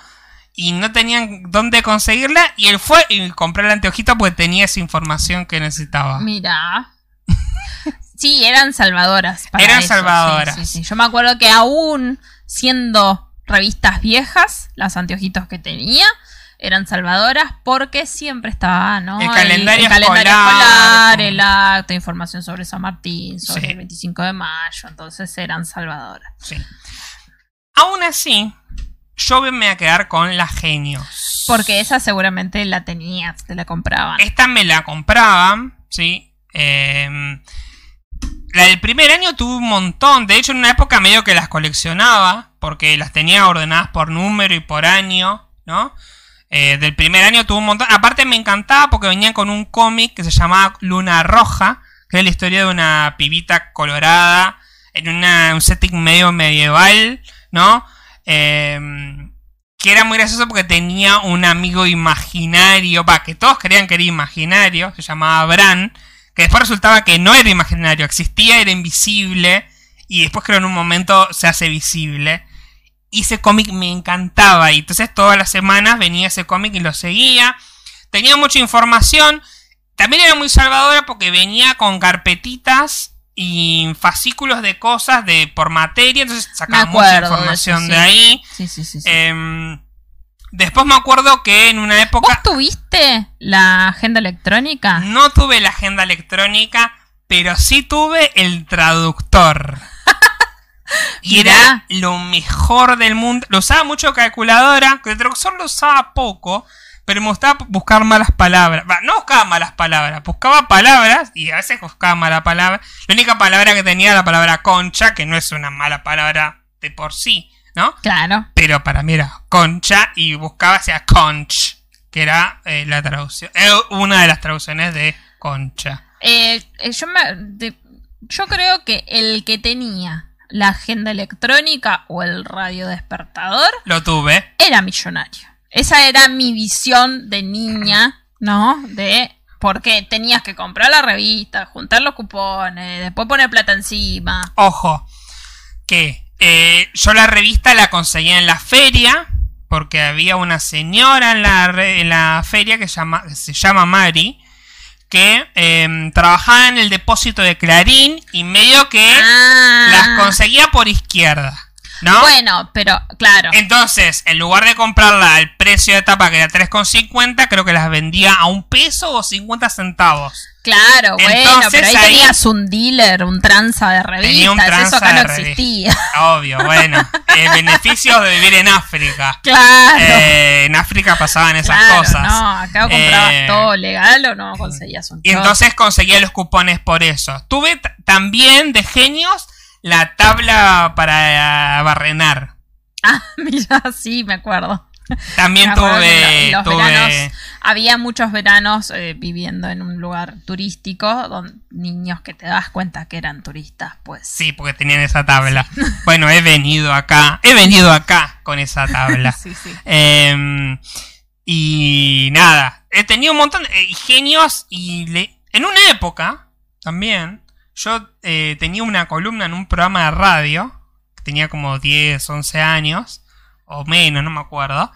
y no tenían dónde conseguirla y él fue y compró el anteojito porque tenía esa información que necesitaba. Mira. Sí, eran salvadoras. para Eran eso, salvadoras. sí, sí, sí. Yo me acuerdo que aún siendo revistas viejas, las anteojitos que tenía eran salvadoras porque siempre estaba, ¿no? El calendario calendario escolar. escolar, el acto, información sobre San Martín, sobre Sí. el 25 de mayo, entonces eran salvadoras. Sí. Aún así, yo me voy a quedar con la genios. Porque esa seguramente la tenías, te la compraban. Esta me la compraban, ¿sí? Eh, la del primer año tuve un montón. De hecho, en una época medio que las coleccionaba. Porque las tenía ordenadas por número y por año, ¿no? Eh, del primer año tuve un montón. Aparte me encantaba porque venían con un cómic que se llamaba Luna Roja. Que es la historia de una pibita colorada. En un setting medio medieval, ¿no? Eh, que era muy gracioso porque tenía un amigo imaginario, va, que todos creían que era imaginario, se llamaba Bran, que después resultaba que no era imaginario, existía, era invisible, y después creo en un momento se hace visible. Y ese cómic me encantaba, y entonces todas las semanas venía ese cómic y lo seguía. Tenía mucha información, también era muy salvadora porque venía con carpetitas y fascículos de cosas de por materia, entonces sacaba mucha información de ahí. Sí, sí, sí. sí. Em, después me acuerdo que en una época ¿Vos tuviste la agenda electrónica? no tuve la agenda electrónica, pero sí tuve el traductor. y era lo mejor del mundo. Lo usaba mucho calculadora, que el traductor lo usaba poco, pero me gustaba buscar malas palabras. No buscaba malas palabras, buscaba palabras y a veces buscaba mala palabra. La única palabra que tenía era la palabra concha, que no es una mala palabra de por sí, ¿no? Claro. Pero para mí era concha y buscaba hacia conch, que era eh, la traducción, eh, una de las traducciones de concha. Eh, yo, me- de- yo creo que el que tenía la agenda electrónica o el radio despertador Lo tuve. era millonario. Esa era mi visión de niña, ¿no? De porque tenías que comprar la revista, juntar los cupones, después poner plata encima. Ojo, que eh, yo la revista la conseguía en la feria, porque había una señora en la, en la feria que, llama, se llama Mari, que eh, trabajaba en el depósito de Clarín y medio que Ah. las conseguía por izquierda, ¿no? Bueno, pero claro. Entonces, en lugar de comprarla al precio de tapa que era 3,50, creo que las vendía a un peso o 50 centavos. Claro, bueno, Entonces, pero ahí, ahí- tenías un dealer, un tranza de revistas. Tenía un eso tranza acá no existía. Obvio, bueno. Eh, beneficios de vivir en África. claro. Eh, en África pasaban esas claro, cosas. No, acá o comprabas Eh, todo legal o no conseguías un Y entonces conseguía los cupones por eso. Tuve también de genios la tabla para barrenar. Ah, mira, sí, me acuerdo. También tuve. los tuve- veranos había muchos veranos eh, viviendo en un lugar turístico, don niños que te das cuenta que eran turistas, pues. Sí, porque tenían esa tabla. Bueno, he venido acá. He venido acá con esa tabla. sí, sí. Em, y nada, he tenido un montón de eh, genios y le- en una época también yo eh, tenía una columna en un programa de radio, que tenía como 10, 11 años o menos, no me acuerdo.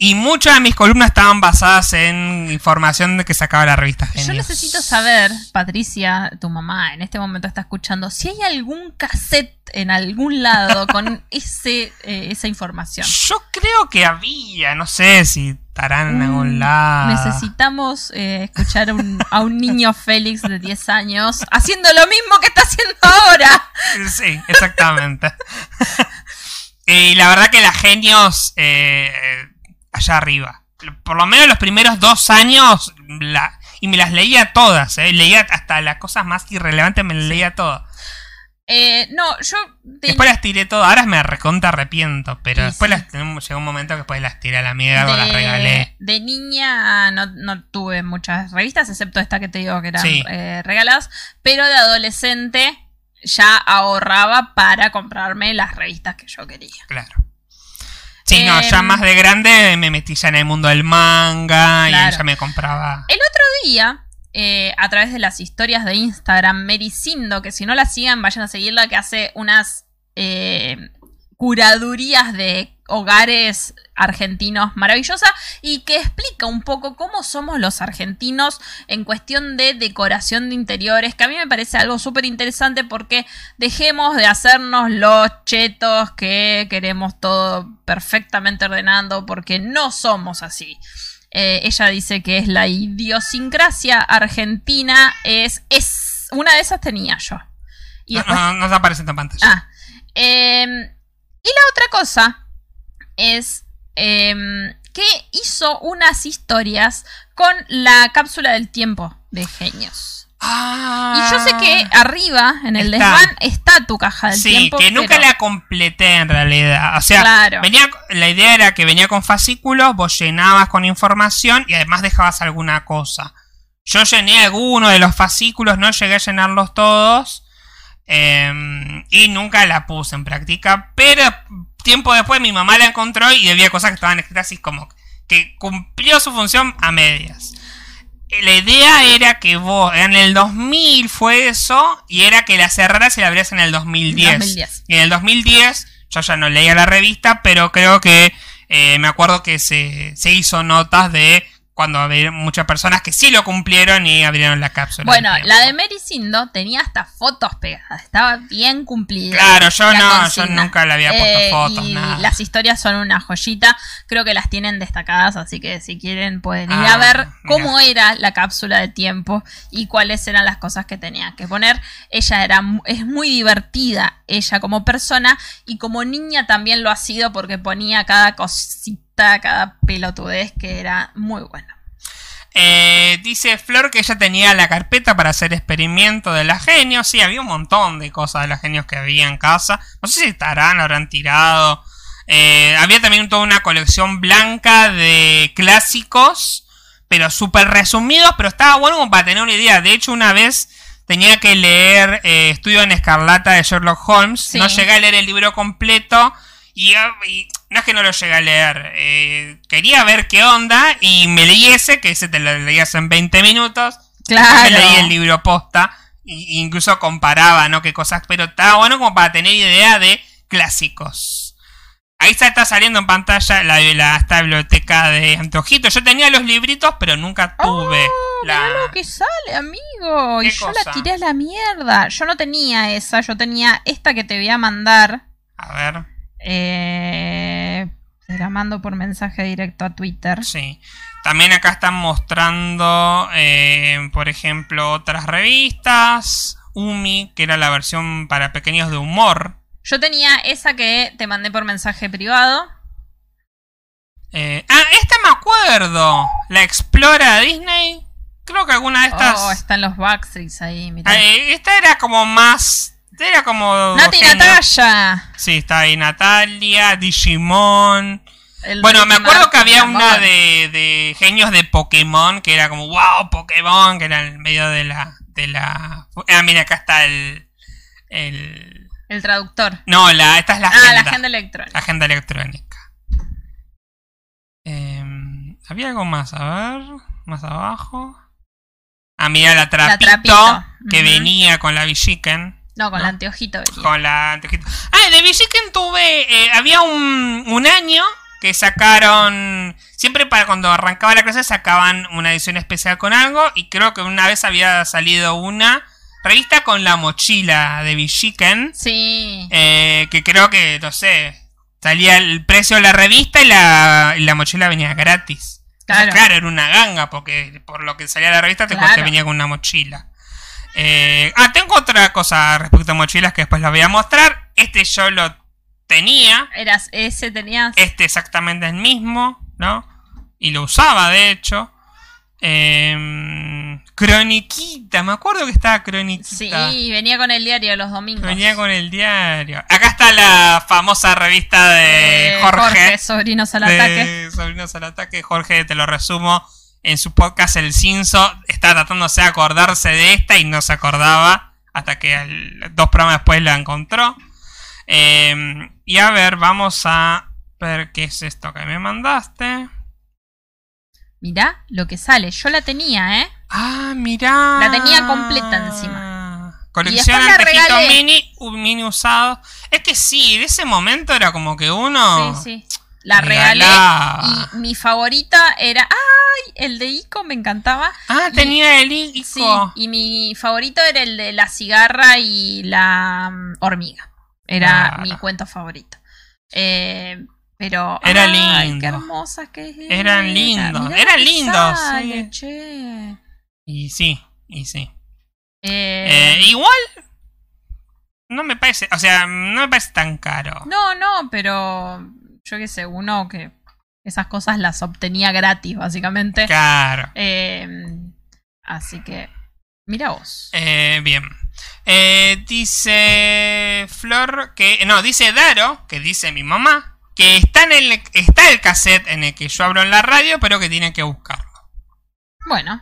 Y muchas de mis columnas estaban basadas en información de que sacaba la revista Genios. Yo necesito saber, Patricia, tu mamá en este momento está escuchando, si hay algún cassette en algún lado con ese, eh, esa información. Yo creo que había, no sé si estarán en algún Mm, lado. Necesitamos eh, escuchar un- a un niño Félix de 10 años haciendo lo mismo que está haciendo ahora. Sí, exactamente. y la verdad que las genios eh, allá arriba. Por lo menos los primeros dos años la- y me las leía todas, eh, leía hasta las cosas más irrelevantes, me las leía todo. Eh, no, yo... de- Después las tiré todas, ahora me recontra arrepiento, pero después sí. las, llegó un momento que después las tiré a la mierda, las regalé. de niña no, no tuve muchas revistas, excepto esta que te digo que eran eh, regaladas, pero de adolescente ya ahorraba para comprarme las revistas que yo quería. Claro. Sí, no, ya Em, más de grande me metí ya en el mundo del manga Claro. y ya me compraba. El otro día, eh, a través de las historias de Instagram, Mericindo, que si no la sigan, vayan a seguirla, que hace unas eh, curadurías de hogares argentinos maravillosa y que explica un poco cómo somos los argentinos en cuestión de decoración de interiores, que a mí me parece algo súper interesante porque dejemos de hacernos los chetos que queremos todo perfectamente ordenando porque no somos así. Eh, ella dice que es la idiosincrasia argentina, es, es una de esas tenía yo. Y No, después no, no aparece en pantalla. Ah. em, y la otra cosa es em, que hizo unas historias con la cápsula del tiempo de genios. Y yo sé que arriba, en el Está. desván, está tu caja del Sí, tiempo. que nunca pero- la completé en realidad. O sea, Claro. venía, la idea era que venía con fascículos, vos llenabas con información y además dejabas alguna cosa. Yo llené alguno de los fascículos, no llegué a llenarlos todos. eh, y nunca la puse en práctica. Pero tiempo después mi mamá la encontró y había cosas que estaban escritas así como que cumplió su función a medias. Eh, La idea era que vos, en el 2000 fue eso, y era que la cerraras y la abrías en el 2010. 2010. Y en el 2010, yo ya no leía la revista, pero creo que eh, me acuerdo que se, se hizo notas de cuando había muchas personas que sí lo cumplieron y abrieron la cápsula. Bueno, la de. Mary Sindo tenía hasta fotos pegadas, estaba bien cumplida. Claro, yo no, yo nunca le había puesto Eh, fotos, y nada. las historias son una joyita, creo que las tienen destacadas, así que si quieren pueden ir Ah, a ver mira. cómo era la cápsula de tiempo y cuáles eran las cosas que tenía que poner. Ella era es muy divertida, ella como persona y como niña también lo ha sido porque ponía cada cosita nota, cada pelotudez que era muy bueno. Eh, dice Flor que ella tenía la carpeta para hacer experimento de la genio. Sí, había un montón de cosas de la genios que había en casa. No sé si estarán, habrán tirado. Eh, había también toda una colección blanca de clásicos, pero súper resumidos, pero estaba bueno como para tener una idea. De hecho, una vez tenía que leer eh, Estudio en Escarlata de Sherlock Holmes. Sí. No llegué a leer el libro completo. Y, y no es que no lo llegué a leer. eh, quería ver qué onda. Y me leí ese, que ese te lo leías en 20 minutos. Claro. Me leí el libro posta. Y, incluso comparaba, ¿no? Qué cosas. Pero estaba bueno como para tener idea de clásicos. Ahí está, está saliendo en pantalla la, la- esta biblioteca de Antojito. Yo tenía los libritos, pero nunca tuve Oh, la. mirá lo que sale, amigo. Y ¿Qué yo cosa? la tiré a la mierda. Yo no tenía esa, yo tenía esta que te voy a mandar. A ver, Eh, te la mando por mensaje directo a Twitter. sí. También acá están mostrando, eh, por ejemplo, otras revistas. Umi, que era la versión para pequeños de humor. Yo tenía esa que te mandé por mensaje privado. Eh, ah, esta me acuerdo. La Explora Disney. Creo que alguna de estas. Oh, están los Backstreets ahí, mirá. Eh, esta era como más. Era como. Nati género- Natalia. Sí, está ahí Natalia, Digimon. El Bueno, me acuerdo que había una de, de genios de Pokémon que era como, wow, Pokémon, que era en medio de la. De la... Ah, mira, acá está el. el... El traductor. No, la, esta es la ah, agenda. la agenda electrónica. La agenda electrónica. Em, ¿Había algo más? A ver, más abajo. Ah, mira, la trapito, Trapito, que venía con la Villiquen. No, con No. la anteojito venía. Con la anteojito. Ah, de Villiquen tuve. eh, había un, un año que sacaron. Siempre para cuando arrancaba la clase sacaban una edición especial con algo. Y creo que una vez había salido una revista con la mochila de Villiquen. Sí. Eh, que creo que, no sé, salía el precio de la revista y la, y la mochila venía gratis. Claro. Claro. era una ganga, porque por lo que salía la revista te, Claro. te venía con una mochila. Eh, ah, tengo otra cosa respecto a mochilas que después la voy a mostrar. Este yo lo tenía. Eras, ese tenías. Este exactamente el mismo, ¿no? Y lo usaba, de hecho. Eh, croniquita, me acuerdo que estaba Croniquita. Sí, venía con el diario los domingos. Venía con el diario. Acá está la famosa revista de Eh, Jorge. Sobrinos al ataque. Sobrinos al ataque. Jorge, te lo resumo. En su podcast El Cinso está tratándose de acordarse de esta y no se acordaba. Hasta que dos programas después la encontró. Eh, y a ver, vamos a ver qué es esto que me mandaste. Mirá lo que sale. Yo la tenía, ¿eh? Ah, mirá. La tenía completa encima. Colección Y después la Antejito regalé. mini, un mini usado. Es que sí, de ese momento era como que uno. Sí, sí. La regalé. Y mi favorita era. ¡Ay! El de Ico me encantaba. Ah, Y- tenía el Sí. Ico. Y mi favorito era el de la cigarra y la mm, hormiga. Era Claro. mi cuento favorito. Eh, pero. Era ¡ay, lindo. qué que Eran eran. lindos, Mirá eran lindos, sale, sí. che. Y sí, y sí. Eh, Eh, igual. No me parece. O sea, no me parece tan caro. No, no, pero yo qué sé, uno que esas cosas las obtenía gratis, básicamente. Claro. Eh, así que, mira vos. Eh, bien. Eh, dice Flor que. No, dice Daro, que dice mi mamá, que está en el. Está el cassette en el que yo hablo en la radio, pero que tiene que buscarlo. Bueno,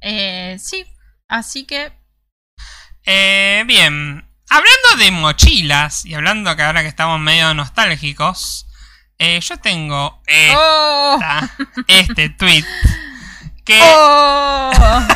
eh, sí, así que Eh, bien. Hablando de mochilas, y hablando que ahora que estamos medio nostálgicos, eh, yo tengo esta, ¡Oh! este tweet que ¡Oh!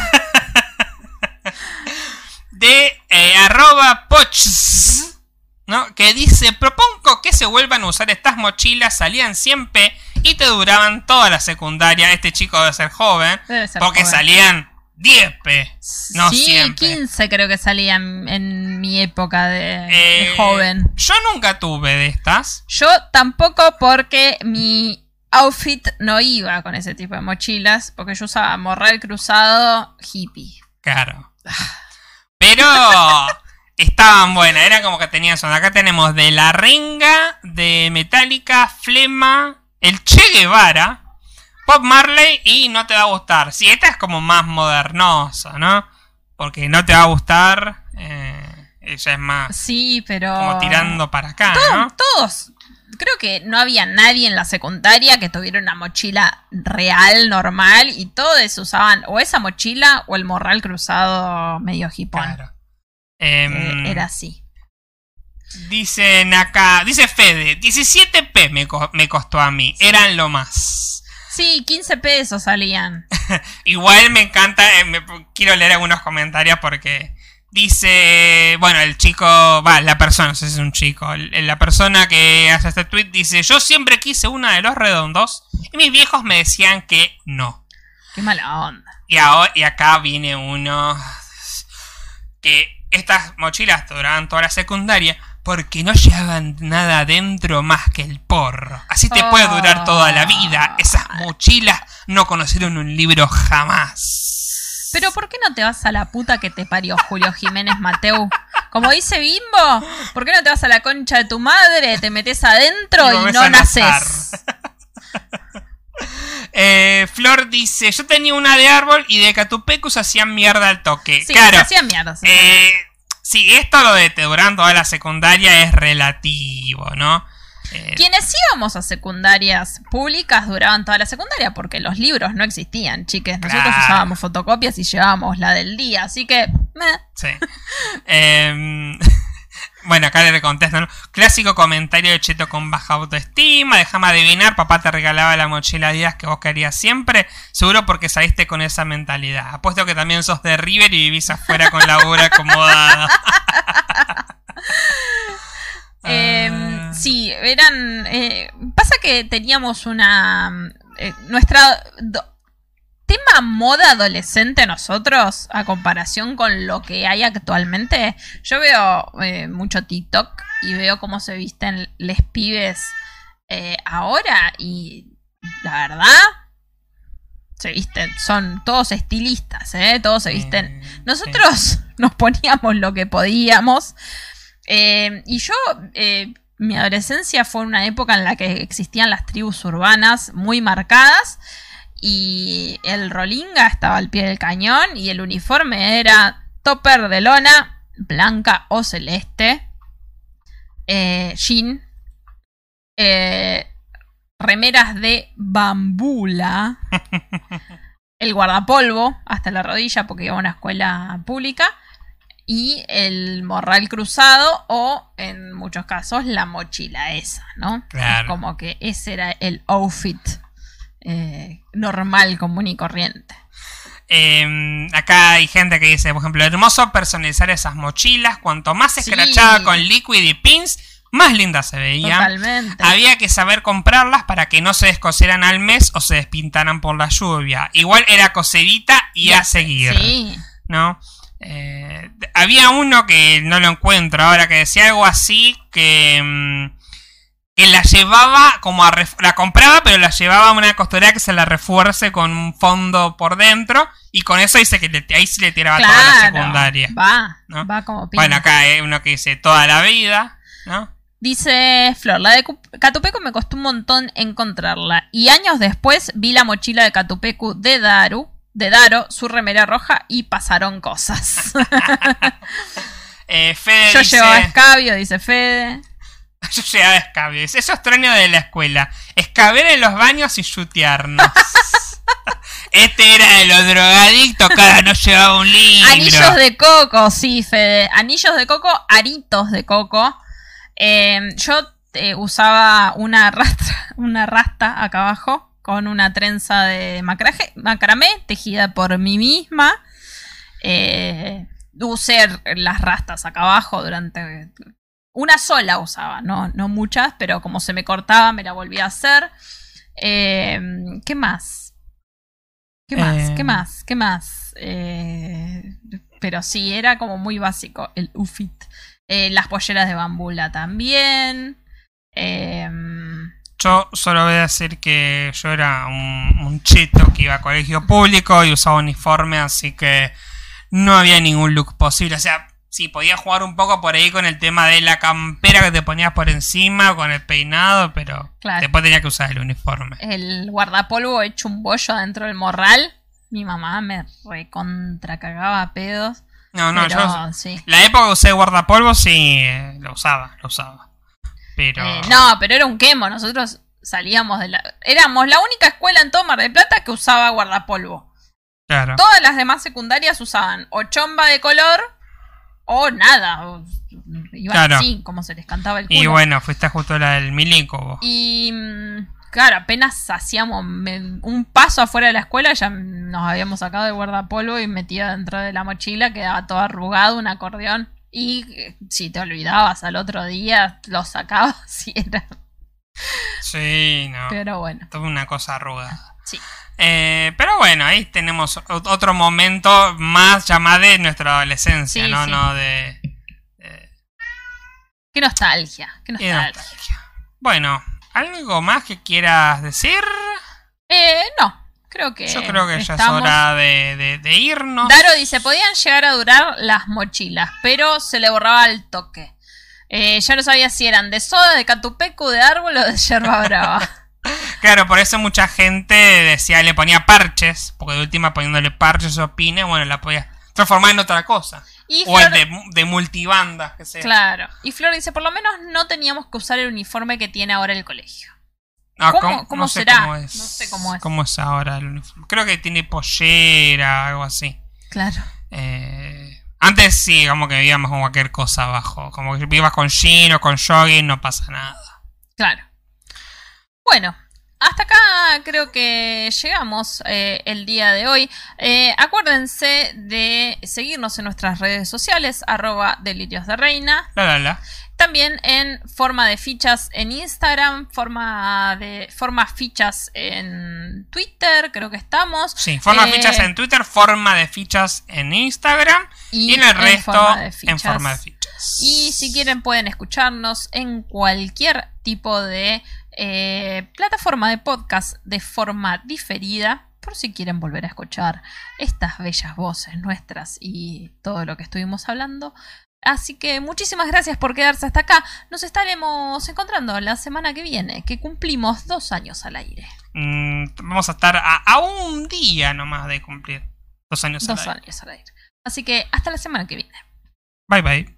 de eh, arroba pochs, ¿no? Que dice, propongo que se vuelvan a usar estas mochilas, salían siempre y te duraban toda la secundaria. Este chico debe ser joven, Debe ser porque joven. salían 10 p. No sí, siempre. 15 creo que salían en mi época de, de Eh, joven. Yo nunca tuve de estas. Yo tampoco porque mi outfit no iba con ese tipo de mochilas, porque yo usaba morral cruzado hippie. Claro. Pero estaban buenas, era como que tenían son. Acá tenemos de la renga, de Metallica, Flema, el Che Guevara, Bob Marley y no te va a gustar. Sí, esta es como más modernosa, ¿no? Porque no te va a gustar. Eh, ella es más Sí, pero. como tirando para acá, Todo- ¿no? Todos. Creo que no había nadie en la secundaria que tuviera una mochila real, normal, y todos usaban o esa mochila o el morral cruzado medio hipón. Claro. Em, Eh, era así. Dicen acá, dice Fede, 17p me, co- me costó a mí, eran lo más. Sí, 15 pesos salían. Igual me encanta, eh, me- quiero leer algunos comentarios porque dice, bueno, el chico, va, la persona, no sé si es un chico, la persona que hace este tweet dice, yo siempre quise una de los redondos y mis viejos me decían que no. Qué mala onda. Y, ahora, y acá viene uno que estas mochilas duraban toda la secundaria porque no llevaban nada adentro más que el porro. Así te puede durar toda la vida. Esas mochilas no conocieron un libro jamás. Pero ¿por qué no te vas a la puta que te parió Julio Jiménez Mateu? Como dice Bimbo, ¿por qué no te vas a la concha de tu madre, te metes adentro Y no a naces? Eh, Flor dice, yo tenía una de árbol y de Catupecus hacían mierda al toque. Sí, claro, hacían mierda. hacían eh, sí, esto lo de te toda la secundaria es relativo, ¿no? Eh, Quienes íbamos a secundarias públicas duraban toda la secundaria porque los libros no existían, chiques. Nosotros Claro. usábamos fotocopias y llevábamos la del día, así que... meh. Sí. Em, bueno, acá le contestan. Clásico comentario de Cheto con baja autoestima. Déjame adivinar, papá te regalaba la mochila Adidas que vos querías siempre. Seguro porque saliste con esa mentalidad. Apuesto que también sos de River y vivís afuera con la obra acomodada. Eh, sí, eran... eh, pasa que teníamos una... eh, nuestra... do- tema moda adolescente nosotros, a comparación con lo que hay actualmente, yo veo eh, mucho TikTok y veo cómo se visten les pibes ahora y la verdad se visten, son todos estilistas, ¿eh? todos se visten nosotros nos poníamos lo que podíamos. Eh, y yo, eh, mi adolescencia fue una época en la que existían las tribus urbanas muy marcadas. Y el rolinga estaba al pie del cañón. Y el uniforme era topper de lona, blanca o celeste. eh, jean. eh, remeras de bambula el guardapolvo hasta la rodilla porque iba a una escuela pública y el morral cruzado o en muchos casos la mochila esa, ¿no? Claro. Es como que ese era el outfit eh, normal, común y corriente. Eh, acá hay gente que dice, por ejemplo, hermoso personalizar esas mochilas. Cuanto más Sí. escrachada con liquid y pins, más linda se veía. Totalmente. Había que saber comprarlas para que no se descosieran al mes o se despintaran por la lluvia. Igual era coserita y a seguir, Sí. ¿no? Eh, había uno que no lo encuentro ahora que decía algo así que mm, que la llevaba como a la compraba pero la llevaba a una costurera que se la refuerce con un fondo por dentro y con eso dice que le- ahí sí le tiraba toda la secundaria. Va, ¿no? va como. Bueno, acá hay uno que dice toda la vida, ¿no? Dice Flor, la de Cu- Catupecu me costó un montón encontrarla. Y años después vi la mochila de Catupecu de Daru, de Daro, su remera roja y pasaron cosas. Eh, Fede Yo dice, llevaba escabio, dice Fede. Yo llegaba a escabio. Dice, Eso extraño de la escuela. Escaber en los baños y chutearnos. este era de los drogadictos, cada no llevaba un libro. Anillos de coco, sí, Fede. Anillos de coco, aritos de coco. Eh, yo eh, usaba una rastra, una rasta acá abajo con una trenza de macraje- macramé tejida por mí misma. Eh, usé las rastas acá abajo durante una sola usaba, no, no muchas, pero como se me cortaba me la volví a hacer. Eh, ¿Qué más? ¿Qué más? Eh. ¿Qué más? ¿Qué más? Eh, pero sí, era como muy básico el UFIT. Eh, las polleras de bambula también. Eh, Yo solo voy a decir que yo era un, un cheto que iba a colegio público y usaba uniforme, así que no había ningún look posible. O sea, Sí, podías jugar un poco por ahí con el tema de la campera que te ponías por encima, con el peinado, pero Claro. después tenías que usar el uniforme. El guardapolvo hecho un bollo dentro del morral. Mi mamá me recontra cagaba a pedos. No, no, pero, yo. sí. La época que usé guardapolvo sí eh, lo usaba, lo usaba. Pero. Eh, no, pero era un quemo. Nosotros salíamos de la. Éramos la única escuela en todo Mar del Plata que usaba guardapolvo. Claro. Todas las demás secundarias usaban o chomba de color o nada. o- iban Claro. así, como se les cantaba el culo. Y bueno, fuiste justo la del milico. vos. Y mm, claro, apenas hacíamos un paso afuera de la escuela, ya nos habíamos sacado el guardapolvo y metido dentro de la mochila, quedaba todo arrugado, un acordeón. Y eh, si te olvidabas al otro día, lo sacabas y era. Sí, no. Pero bueno, Toda una cosa ruda. sí. Eh, pero bueno, ahí tenemos otro momento más llamado de nuestra adolescencia, Sí, ¿no? sí. No de. Qué nostalgia, qué nostalgia. nostalgia. Bueno, ¿algo más que quieras decir? Eh, no, creo que. Yo creo que ya es hora de, de- de irnos. Daro dice, podían llegar a durar las mochilas, pero se le borraba el toque. Eh, ya no sabía si eran de soda, de catupecu, de árbol o de yerba brava. Claro, por eso mucha gente decía, le ponía parches, porque de última poniéndole parches o pines, bueno, la podía transformar en otra cosa. Y O el Flor- de, de multibandas, que sea. Claro. Y Flor dice, por lo menos no teníamos que usar el uniforme que tiene ahora el colegio. Ah, ¿Cómo- cómo sé será? cómo es. No sé cómo es. ¿Cómo es ahora el uniforme? Creo que tiene pollera, algo así. Claro. Eh, antes sí, como que vivíamos con cualquier cosa abajo. Como que vivas con jean o con jogging, no pasa nada. Claro. Bueno, hasta acá creo que llegamos eh, el día de hoy. Eh, acuérdense de seguirnos en nuestras redes sociales, arroba delirios de reina. La la la. También en forma de fichas en Instagram, forma de forma fichas en Twitter, creo que estamos. Sí, forma Eh, fichas en Twitter, forma de fichas en Instagram y, en el resto forma en forma de fichas. Y si quieren pueden escucharnos en cualquier tipo de eh, plataforma de podcast de forma diferida, por si quieren volver a escuchar estas bellas voces nuestras y todo lo que estuvimos hablando. Así que muchísimas gracias por quedarse hasta acá. Nos estaremos encontrando la semana que viene, que cumplimos dos años al aire. Mm, vamos a estar a, a un día nomás de cumplir dos años al Dos aire. años al aire. Así que hasta la semana que viene. Bye bye.